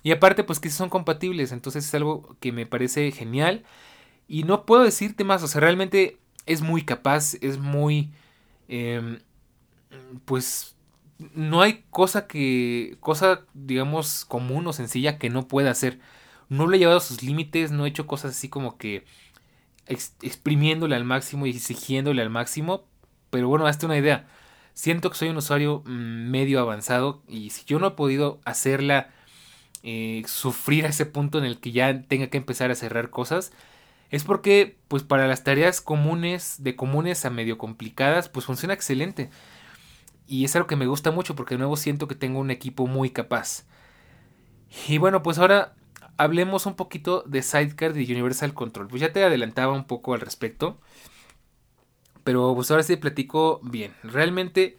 Y aparte, pues que son compatibles. Entonces es algo que me parece genial. Y no puedo decirte más. O sea, realmente es muy capaz. Es muy... Em, pues no hay cosa que... Cosa, digamos, común o sencilla que no pueda hacer. No lo he llevado a sus límites. No he hecho cosas así como que... exprimiéndole al máximo y exigiéndole al máximo. Pero bueno, hazte una idea. Siento que soy un usuario mm, medio avanzado. Y si yo no he podido hacerla eh, sufrir a ese punto en el que ya tenga que empezar a cerrar cosas, es porque, pues para las tareas comunes, de comunes a medio complicadas, pues funciona excelente. Y es algo que me gusta mucho porque de nuevo siento que tengo un equipo muy capaz. Y bueno, pues ahora hablemos un poquito de Sidecar de Universal Control. Pues ya te adelantaba un poco al respecto. Pero pues ahora sí platico bien. Realmente,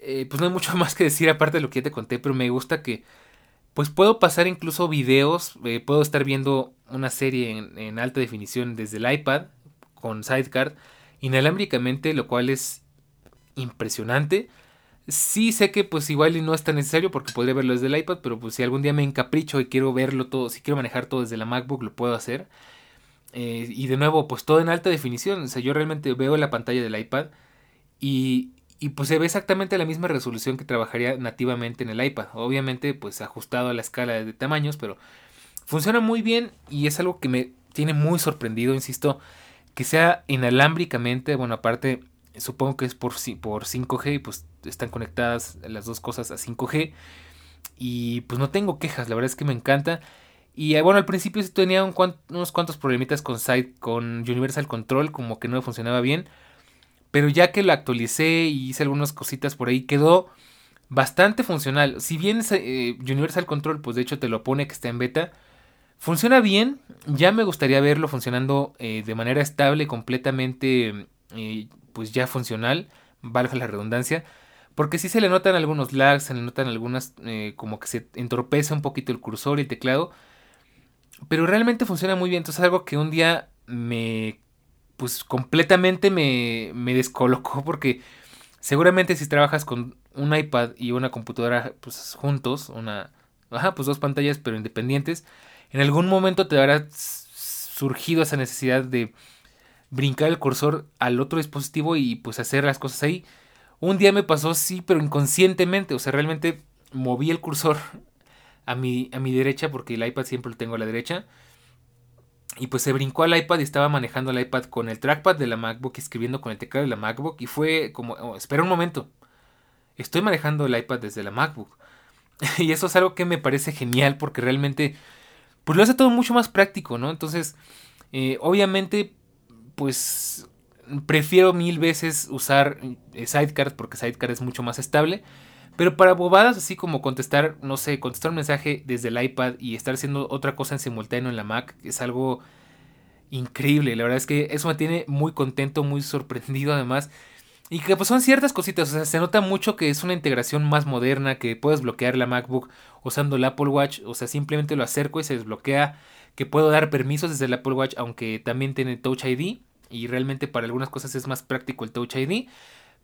eh, pues no hay mucho más que decir aparte de lo que ya te conté, pero me gusta que pues puedo pasar incluso videos, eh, puedo estar viendo una serie en, alta definición desde el iPad con Sidecar inalámbricamente, lo cual es impresionante. Sí sé que pues igual no es tan necesario porque podría verlo desde el iPad, pero pues si algún día me encapricho y quiero verlo todo, si quiero manejar todo desde la MacBook, lo puedo hacer. Eh, y de nuevo, pues todo en alta definición. O sea, yo realmente veo la pantalla del iPad y, y pues se ve exactamente la misma resolución que trabajaría nativamente en el iPad. Obviamente, pues ajustado a la escala de tamaños, pero funciona muy bien y es algo que me tiene muy sorprendido, insisto, que sea inalámbricamente, bueno, aparte supongo que es por, por 5G y pues están conectadas las dos cosas a 5G y pues no tengo quejas, la verdad es que me encanta. Y eh, bueno, al principio tenía unos cuantos problemitas con, site, con Universal Control, como que no funcionaba bien. Pero ya que lo actualicé y hice algunas cositas por ahí, quedó bastante funcional. Si bien eh, Universal Control, pues de hecho te lo pone que está en beta, funciona bien. Ya me gustaría verlo funcionando eh, de manera estable, completamente, pues ya funcional, valga la redundancia. Porque si se le notan algunos lags, se le notan algunas, como que se entorpece un poquito el cursor y el teclado pero realmente funciona muy bien. Entonces algo que un día me, pues completamente me, me descolocó porque seguramente si trabajas con un iPad y una computadora pues juntos, una, ajá, pues dos pantallas pero independientes, en algún momento te habrá surgido esa necesidad de brincar el cursor al otro dispositivo y pues hacer las cosas ahí. Un día me pasó sí, pero inconscientemente, o sea, realmente moví el cursor a mi, a mi derecha, porque el iPad siempre lo tengo a la derecha. Y pues se brincó al iPad y estaba manejando el iPad con el trackpad de la MacBook, escribiendo con el teclado de la MacBook. Y fue como, oh, espera un momento, estoy manejando el iPad desde la MacBook. y eso es algo que me parece genial porque realmente, pues lo hace todo mucho más práctico, ¿no? Entonces, eh, obviamente, pues prefiero mil veces usar eh, Sidecar porque Sidecar es mucho más estable. Pero para bobadas así como contestar, no sé, contestar un mensaje desde el iPad y estar haciendo otra cosa en simultáneo en la Mac es algo increíble. La verdad es que eso me tiene muy contento, muy sorprendido además. Y que pues son ciertas cositas, o sea, se nota mucho que es una integración más moderna, que puedes bloquear la MacBook usando el Apple Watch, o sea, simplemente lo acerco y se desbloquea, que puedo dar permisos desde el Apple Watch, aunque también tiene Touch ID, y realmente para algunas cosas es más práctico el Touch ID.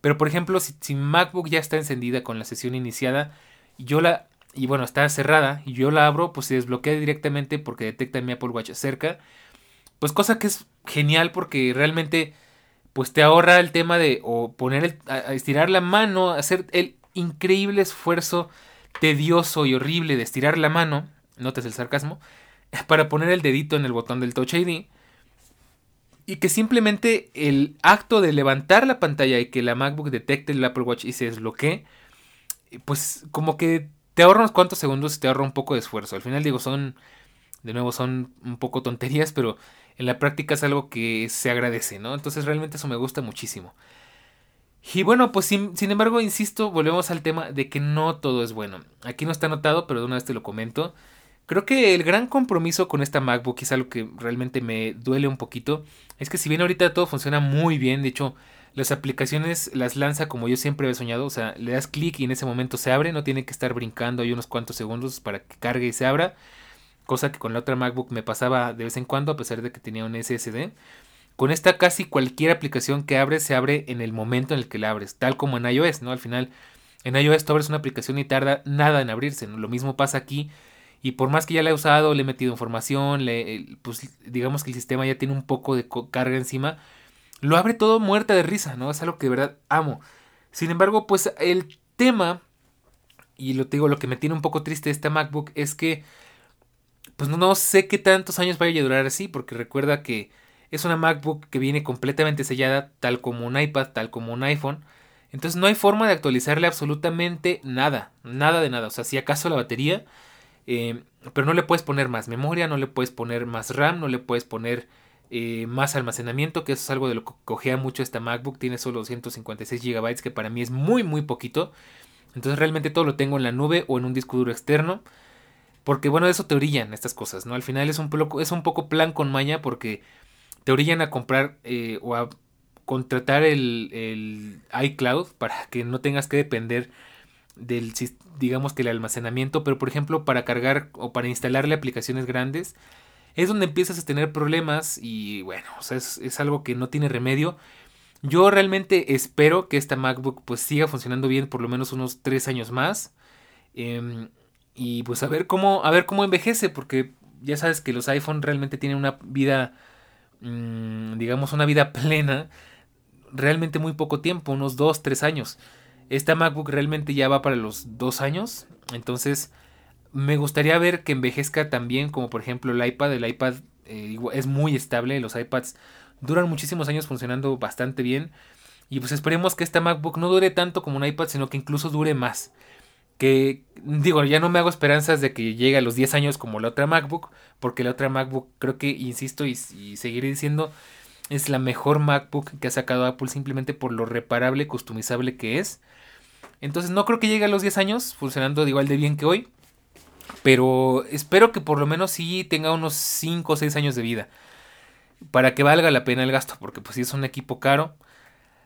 Pero por ejemplo, si, MacBook ya está encendida con la sesión iniciada, yo la y bueno, está cerrada y yo la abro, pues se desbloquea directamente porque detecta mi Apple Watch cerca. Pues cosa que es genial porque realmente pues te ahorra el tema de o poner el, estirar la mano, hacer el increíble esfuerzo tedioso y horrible de estirar la mano, notes el sarcasmo, para poner el dedito en el botón del Touch ID y que simplemente el acto de levantar la pantalla y que la MacBook detecte el Apple Watch y se desbloquee, pues como que te ahorra unos cuantos segundos y te ahorra un poco de esfuerzo. Al final digo, son, de nuevo, son un poco tonterías, pero en la práctica es algo que se agradece, ¿no? Entonces realmente eso me gusta muchísimo. Y bueno, pues sin, sin embargo, insisto, volvemos al tema de que no todo es bueno. Aquí no está anotado, pero de una vez te lo comento. Creo que el gran compromiso con esta MacBook, es algo que realmente me duele un poquito, es que si bien ahorita todo funciona muy bien, de hecho las aplicaciones las lanza como yo siempre he soñado, o sea, le das clic y en ese momento se abre, no tiene que estar brincando ahí unos cuantos segundos para que cargue y se abra, cosa que con la otra MacBook me pasaba de vez en cuando a pesar de que tenía un SSD. Con esta casi cualquier aplicación que abres se abre en el momento en el que la abres, tal como en iOS, ¿no? Al final en iOS tú abres una aplicación y tarda nada en abrirse, Lo mismo pasa aquí y por más que ya la he usado, le he metido información, le, pues digamos que el sistema ya tiene un poco de carga encima, lo abre todo muerta de risa, ¿no? Es algo que de verdad amo. Sin embargo, pues el tema, y lo digo, lo que me tiene un poco triste de esta MacBook es que, pues no sé qué tantos años vaya a durar así, porque recuerda que es una MacBook que viene completamente sellada, tal como un iPad, tal como un iPhone. Entonces no hay forma de actualizarle absolutamente nada, nada de nada. O sea, si acaso la batería, eh, pero no le puedes poner más memoria, no le puedes poner más RAM, no le puedes poner eh, más almacenamiento, que eso es algo de lo que cogea mucho esta MacBook. Tiene solo 256 GB, que para mí es muy, muy poquito. Entonces realmente todo lo tengo en la nube o en un disco duro externo. Porque bueno, eso te orillan estas cosas, ¿no? Al final es un, poco, es un poco plan con maña porque te orillan a comprar eh, o a contratar el, el iCloud para que no tengas que depender del digamos que el almacenamiento, pero por ejemplo para cargar o para instalarle aplicaciones grandes es donde empiezas a tener problemas y bueno, o sea, es, algo que no tiene remedio. Yo realmente espero que esta MacBook pues siga funcionando bien por lo menos unos 3 años más. Em, y pues a ver cómo, a ver cómo envejece, porque ya sabes que los iPhone realmente tienen una vida, mm, digamos, una vida plena, realmente muy poco tiempo, unos 2, 3 años. Esta MacBook realmente ya va para los 2 años, entonces me gustaría ver que envejezca también como por ejemplo el iPad, el iPad eh, es muy estable, los iPads duran muchísimos años funcionando bastante bien. Y pues esperemos que esta MacBook no dure tanto como un iPad, sino que incluso dure más. Que digo, ya no me hago esperanzas de que llegue a los 10 años como la otra MacBook, porque la otra MacBook creo que, insisto y, seguiré diciendo, es la mejor MacBook que ha sacado Apple simplemente por lo reparable, customizable que es. Entonces no creo que llegue a los 10 años funcionando igual de bien que hoy. Pero espero que por lo menos sí tenga unos 5 o 6 años de vida para que valga la pena el gasto, porque pues sí es un equipo caro.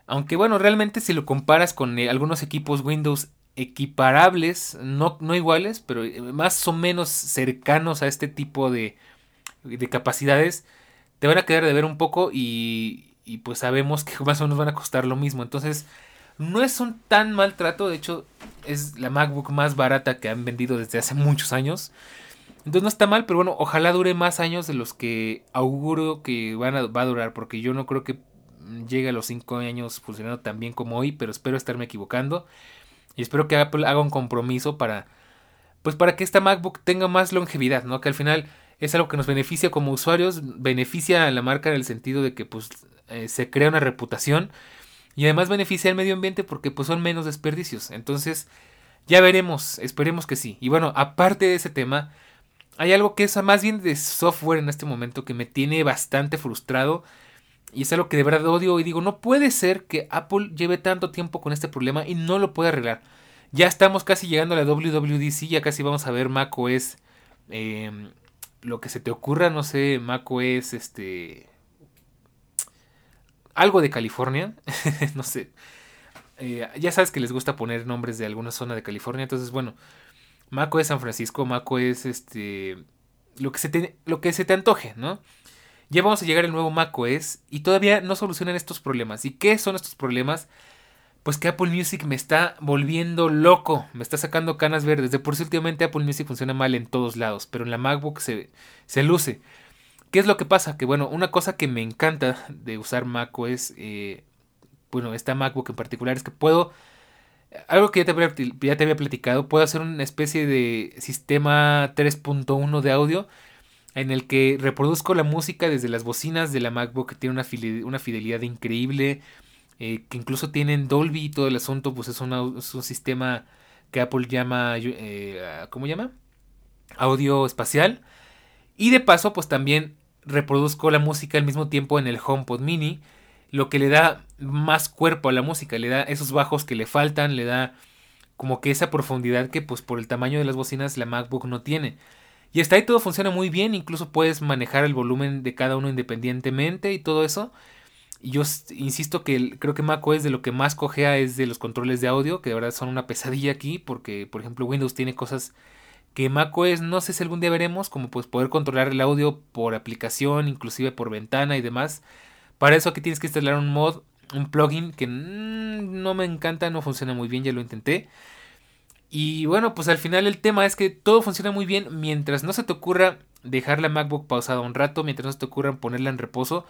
Aunque bueno, realmente si lo comparas con eh, algunos equipos Windows equiparables, no, no iguales, pero eh, más o menos cercanos a este tipo de, de capacidades, te van a quedar de ver un poco y, y pues sabemos que más o menos van a costar lo mismo. Entonces, no es un tan mal trato, de hecho es la MacBook más barata que han vendido desde hace muchos años. Entonces no está mal, pero bueno, ojalá dure más años de los que auguro que van a, va a durar, porque yo no creo que llegue a los 5 años funcionando tan bien como hoy, pero espero estarme equivocando. Y espero que Apple haga un compromiso para, pues para que esta MacBook tenga más longevidad, ¿no? Que al final es algo que nos beneficia como usuarios, beneficia a la marca en el sentido de que pues eh, se crea una reputación y además beneficia al medio ambiente porque pues son menos desperdicios. Entonces, ya veremos, esperemos que sí. Y bueno, aparte de ese tema, hay algo que es más bien de software en este momento que me tiene bastante frustrado. Y es algo que de verdad odio y digo, no puede ser que Apple lleve tanto tiempo con este problema y no lo pueda arreglar. Ya estamos casi llegando a la WWDC, ya casi vamos a ver macOS. Eh, lo que se te ocurra, no sé, macOS, este... Algo de California, no sé. Eh, ya sabes que les gusta poner nombres de alguna zona de California, entonces bueno, Maco es San Francisco, Maco es este lo que se te, lo que se te antoje, ¿no? Ya vamos a llegar al nuevo macOS y todavía no solucionan estos problemas. ¿Y qué son estos problemas? Pues que Apple Music me está volviendo loco, me está sacando canas verdes. De por sí últimamente Apple Music funciona mal en todos lados, pero en la MacBook se, se luce. ¿Qué es lo que pasa? Que bueno, una cosa que me encanta de usar macOS, eh, bueno, esta MacBook en particular, es que puedo algo que ya te, había, ya te había platicado, puedo hacer una especie de sistema 3.1 de audio en el que reproduzco la música desde las bocinas de la MacBook que tiene una, fidelidad increíble, eh, que incluso tienen Dolby y todo el asunto, pues es, un sistema que Apple llama, eh, ¿cómo llama? Audio espacial. Y de paso, pues también reproduzco la música al mismo tiempo en el HomePod mini lo que le da más cuerpo a la música, le da esos bajos que le faltan, le da como que esa profundidad que pues por el tamaño de las bocinas la MacBook no tiene. Y hasta ahí todo funciona muy bien, incluso puedes manejar el volumen de cada uno independientemente y todo eso. Y yo insisto que creo que macOS de lo que más cojea es de los controles de audio, que de verdad son una pesadilla aquí, porque por ejemplo Windows tiene cosas que macOS no sé si algún día veremos, como pues poder controlar el audio por aplicación, inclusive por ventana y demás. Para eso aquí tienes que instalar un mod, un plugin que no me encanta, no funciona muy bien, ya lo intenté. Y bueno, pues al final el tema es que todo funciona muy bien mientras no se te ocurra dejar la MacBook pausada un rato, mientras no se te ocurra ponerla en reposo,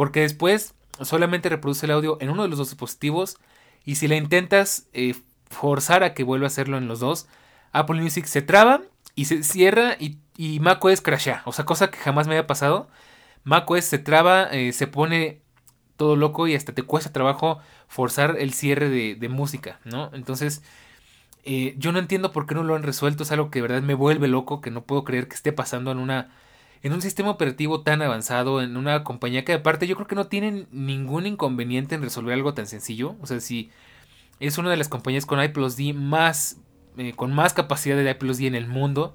porque después solamente reproduce el audio en uno de los dos dispositivos y si la intentas eh, forzar a que vuelva a hacerlo en los dos, Apple Music se traba y se cierra y, y macOS crashea, o sea, cosa que jamás me había pasado. macOS se traba, eh, se pone todo loco y hasta te cuesta trabajo forzar el cierre de, música, ¿no? Entonces, eh, yo no entiendo por qué no lo han resuelto, es algo que de verdad me vuelve loco, que no puedo creer que esté pasando en una en un sistema operativo tan avanzado, en una compañía que aparte yo creo que no tienen ningún inconveniente en resolver algo tan sencillo, o sea, si es una de las compañías con i D más eh, con más capacidad de i D en el mundo,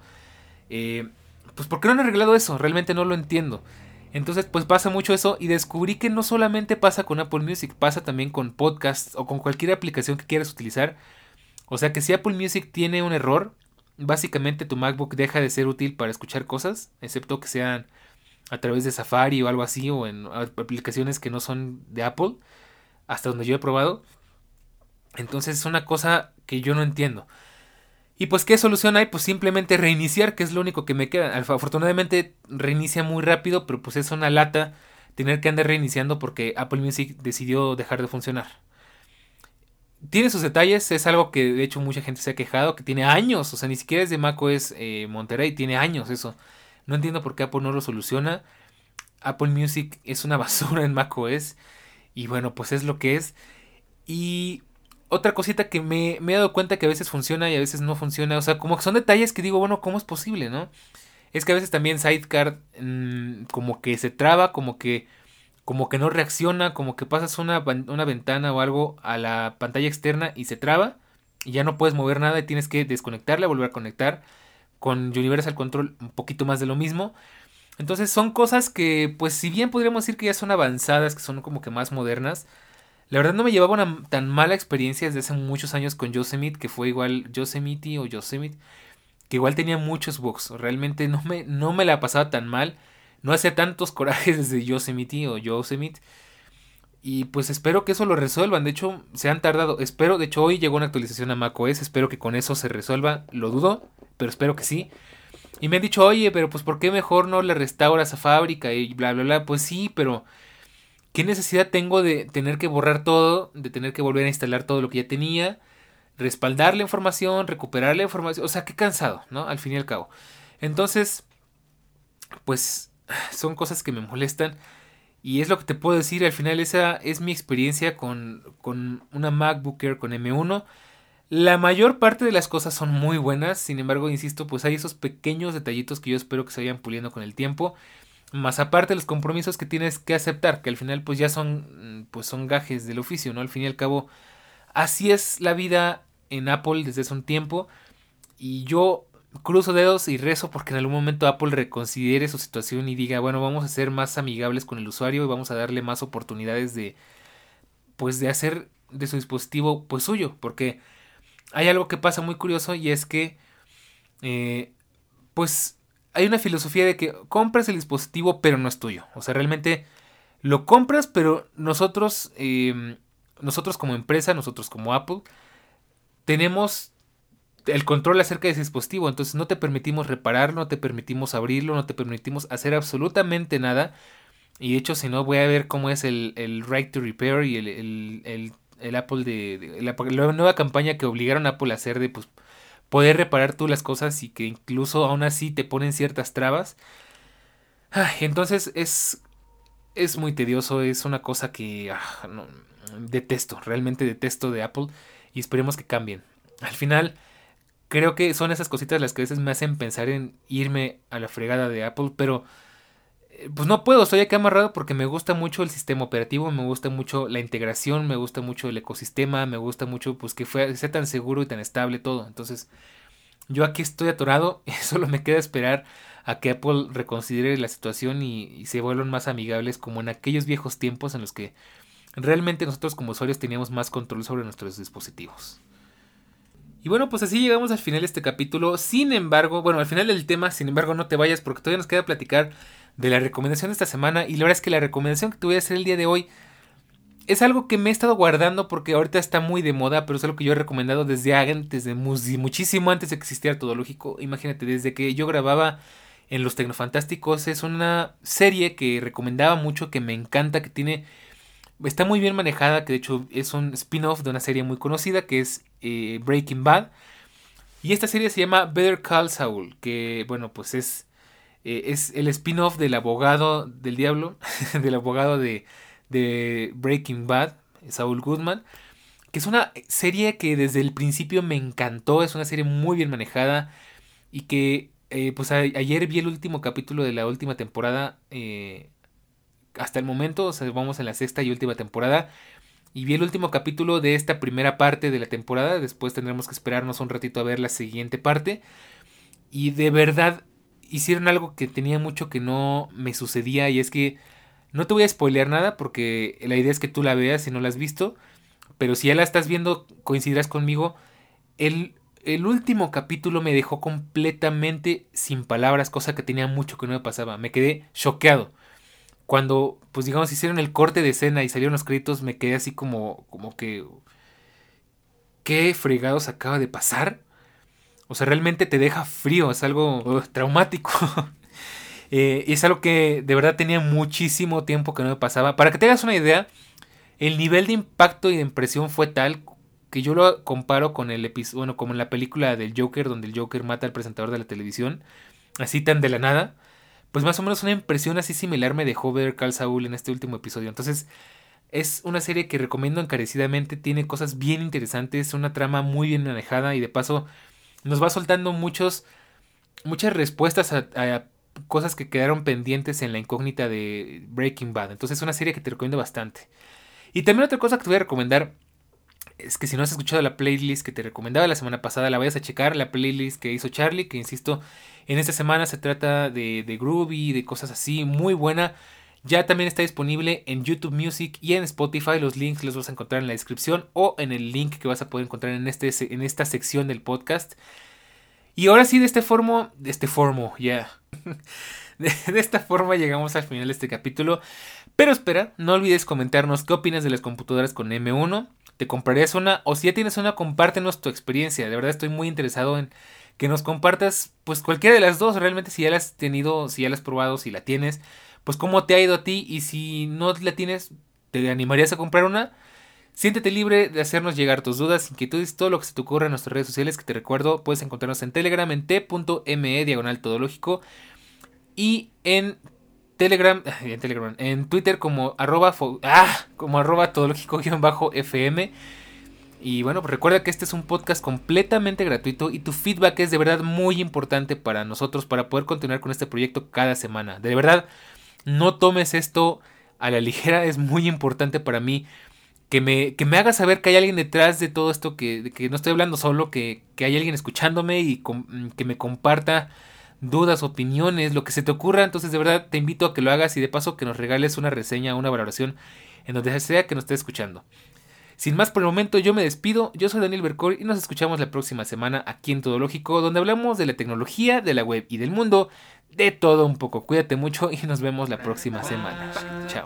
pues ¿por qué no han arreglado eso? Realmente no lo entiendo. Entonces, pues pasa mucho eso y descubrí que no solamente pasa con Apple Music, pasa también con podcasts o con cualquier aplicación que quieras utilizar. O sea que si Apple Music tiene un error, básicamente tu MacBook deja de ser útil para escuchar cosas, excepto que sean a través de Safari o algo así o en aplicaciones que no son de Apple. hasta donde yo he probado. Entonces es una cosa que yo no entiendo. Y pues, ¿qué solución hay? Pues simplemente reiniciar, que es lo único que me queda. Afortunadamente reinicia muy rápido, pero pues es una lata tener que andar reiniciando porque Apple Music decidió dejar de funcionar. Tiene sus detalles, es algo que de hecho mucha gente se ha quejado, que tiene años, o sea, ni siquiera es de macOS eh, Monterrey, tiene años eso. No entiendo por qué Apple no lo soluciona. Apple Music es una basura en macOS y bueno, pues es lo que es. Y otra cosita que me, he dado cuenta que a veces funciona y a veces no funciona. O sea, como que son detalles que digo, bueno, ¿cómo es posible, no? Es que a veces también Sidecar mm, como que se traba, como que, como que no reacciona, como que pasas una, una ventana o algo a la pantalla externa y se traba. Y ya no puedes mover nada y tienes que desconectarla, volver a conectar. Con Universal Control un poquito más de lo mismo. Entonces son cosas que, pues si bien podríamos decir que ya son avanzadas, que son como que más modernas, la verdad no me llevaba una tan mala experiencia desde hace muchos años con Yosemite, que fue igual Yosemite o Yosemite, que igual tenía muchos bugs. Realmente no me, no me la pasaba tan mal. No hacía tantos corajes desde Yosemite o Yosemite. Y pues espero que eso lo resuelvan. De hecho, se han tardado. Espero, de hecho, hoy llegó una actualización a macOS. Espero que con eso se resuelva. Lo dudo, pero espero que sí. Y me han dicho, oye, pero pues ¿por qué mejor no le restauras a fábrica? Y bla, bla, bla. Pues sí, pero ¿Qué necesidad tengo de tener que borrar todo, de tener que volver a instalar todo lo que ya tenía, respaldar la información, recuperar la información? O sea, qué cansado, ¿no? Al fin y al cabo. Entonces, pues son cosas que me molestan. Y es lo que te puedo decir, al final esa es mi experiencia con, con una MacBook Air con M1. La mayor parte de las cosas son muy buenas, sin embargo, insisto, pues hay esos pequeños detallitos que yo espero que se vayan puliendo con el tiempo más aparte los compromisos que tienes que aceptar, que al final pues ya son mm, pues son gajes del oficio, ¿no? Al fin y al cabo así es la vida en Apple desde hace un tiempo y yo cruzo dedos y rezo porque en algún momento Apple reconsidere su situación y diga, bueno, vamos a ser más amigables con el usuario y vamos a darle más oportunidades de pues de hacer de su dispositivo pues suyo, porque hay algo que pasa muy curioso y es que eh, pues hay una filosofía de que compras el dispositivo pero no es tuyo. O sea, realmente lo compras pero nosotros, em, nosotros como empresa, nosotros como Apple, tenemos el control acerca de ese dispositivo. Entonces no te permitimos repararlo, no te permitimos abrirlo, no te permitimos hacer absolutamente nada. Y de hecho, si no, voy a ver cómo es el, el Right to Repair y el, el, Apple de, la, nueva campaña que obligaron a Apple a hacer de pues poder reparar tú las cosas y que incluso aún así te ponen ciertas trabas. entonces es, es muy tedioso, es una cosa que ah, detesto, realmente detesto de Apple y esperemos que cambien. Al final, creo que son esas cositas las que a veces me hacen pensar en irme a la fregada de Apple, pero eh, pues no puedo, estoy aquí amarrado porque me gusta mucho el sistema operativo, me gusta mucho la integración, me gusta mucho el ecosistema, me gusta mucho pues que sea tan seguro y tan estable todo. Entonces, yo aquí estoy atorado y solo me queda esperar a que Apple reconsidere la situación y, se vuelvan más amigables como en aquellos viejos tiempos en los que realmente nosotros como usuarios teníamos más control sobre nuestros dispositivos. Y bueno, pues así llegamos al final de este capítulo. Sin embargo, bueno, al final del tema, sin embargo, no te vayas porque todavía nos queda platicar de la recomendación de esta semana. Y la verdad es que la recomendación que te voy a hacer el día de hoy es algo que me he estado guardando porque ahorita está muy de moda, pero es algo que yo he recomendado desde antes, de muchísimo antes de que existiera todo lógico. Imagínate, desde que yo grababa en Los Tecnofantásticos, es una serie que recomendaba mucho, que me encanta, que tiene. Está muy bien manejada, que de hecho es un spin-off de una serie muy conocida que es Breaking Bad. Y esta serie se llama Better Call Saul, que bueno, pues es eh, es el spin-off del abogado del diablo, del abogado de, de Breaking Bad, Saul Goodman, que es una serie que desde el principio me encantó, es una serie muy bien manejada y que eh, pues ayer vi el último capítulo de la última temporada, eh, hasta el momento, o sea, vamos en la sexta y última temporada. Y vi el último capítulo de esta primera parte de la temporada. Después tendremos que esperarnos un ratito a ver la siguiente parte. Y de verdad hicieron algo que tenía mucho que no me sucedía y es que no te voy a spoilear nada porque la idea es que tú la veas si no la has visto, pero si ya la estás viendo coincidirás conmigo, el, el último capítulo me dejó completamente sin palabras, cosa que tenía mucho que no me pasaba, me quedé choqueado. Cuando, pues digamos, hicieron el corte de escena y salieron los créditos, me quedé así como, como que... ¿Qué fregados acaba de pasar? O sea, realmente te deja frío, es algo traumático. eh, y es algo que de verdad tenía muchísimo tiempo que no me pasaba. Para que te hagas una idea, el nivel de impacto y de impresión fue tal que yo lo comparo con el episodio, bueno, como en la película del Joker, donde el Joker mata al presentador de la televisión, así tan de la nada. Pues más o menos una impresión así similar me dejó ver Carl Saul en este último episodio. Entonces, es una serie que recomiendo encarecidamente, tiene cosas bien interesantes, una trama muy bien manejada y de paso nos va soltando muchos, muchas respuestas a, cosas que quedaron pendientes en la incógnita de Breaking Bad. Entonces es una serie que te recomiendo bastante. Y también otra cosa que te voy a recomendar es que si no has escuchado la playlist que te recomendaba la semana pasada, la vayas a checar, la playlist que hizo Charlie, que insisto, en esta semana se trata de, de groovy, de cosas así, muy buena. Ya también está disponible en YouTube Music y en Spotify. Los links los vas a encontrar en la descripción o en el link que vas a poder encontrar en, este, en esta sección del podcast. Y ahora sí, de este formo, de este formo, ya. De, esta forma llegamos al final de este capítulo. Pero espera, no olvides comentarnos qué opinas de las computadoras con M1. ¿Te comprarías una? O si ya tienes una, compártenos tu experiencia. De verdad estoy muy interesado en que nos compartas pues cualquiera de las dos. Realmente si ya la has tenido, si ya la has probado, si la tienes pues cómo te ha ido a ti y si no la tienes, ¿te animarías a comprar una? Siéntete libre de hacernos llegar tus dudas, inquietudes, todo lo que se te ocurra en nuestras redes sociales, que te recuerdo, puedes encontrarnos en Telegram en t.me diagonal todológico y en Telegram, en Telegram, en Twitter como arroba, ah, como arroba todológico-fm. Y bueno, pues recuerda que este es un podcast completamente gratuito y tu feedback es de verdad muy importante para nosotros para poder continuar con este proyecto cada semana. De verdad, no tomes esto a la ligera, es muy importante para mí que me, que me haga saber que hay alguien detrás de todo esto, que, que no estoy hablando solo, que, que hay alguien escuchándome y que me comparta dudas, opiniones, lo que se te ocurra. Entonces, de verdad, te invito a que lo hagas y de paso que nos regales una reseña, una valoración en donde sea que nos esté escuchando. Sin más por el momento, yo me despido. Yo soy Daniel Bercor y nos escuchamos la próxima semana aquí en Todo Lógico, donde hablamos de la tecnología, de la web y del mundo de todo un poco. Cuídate mucho y nos vemos la próxima semana. Chao.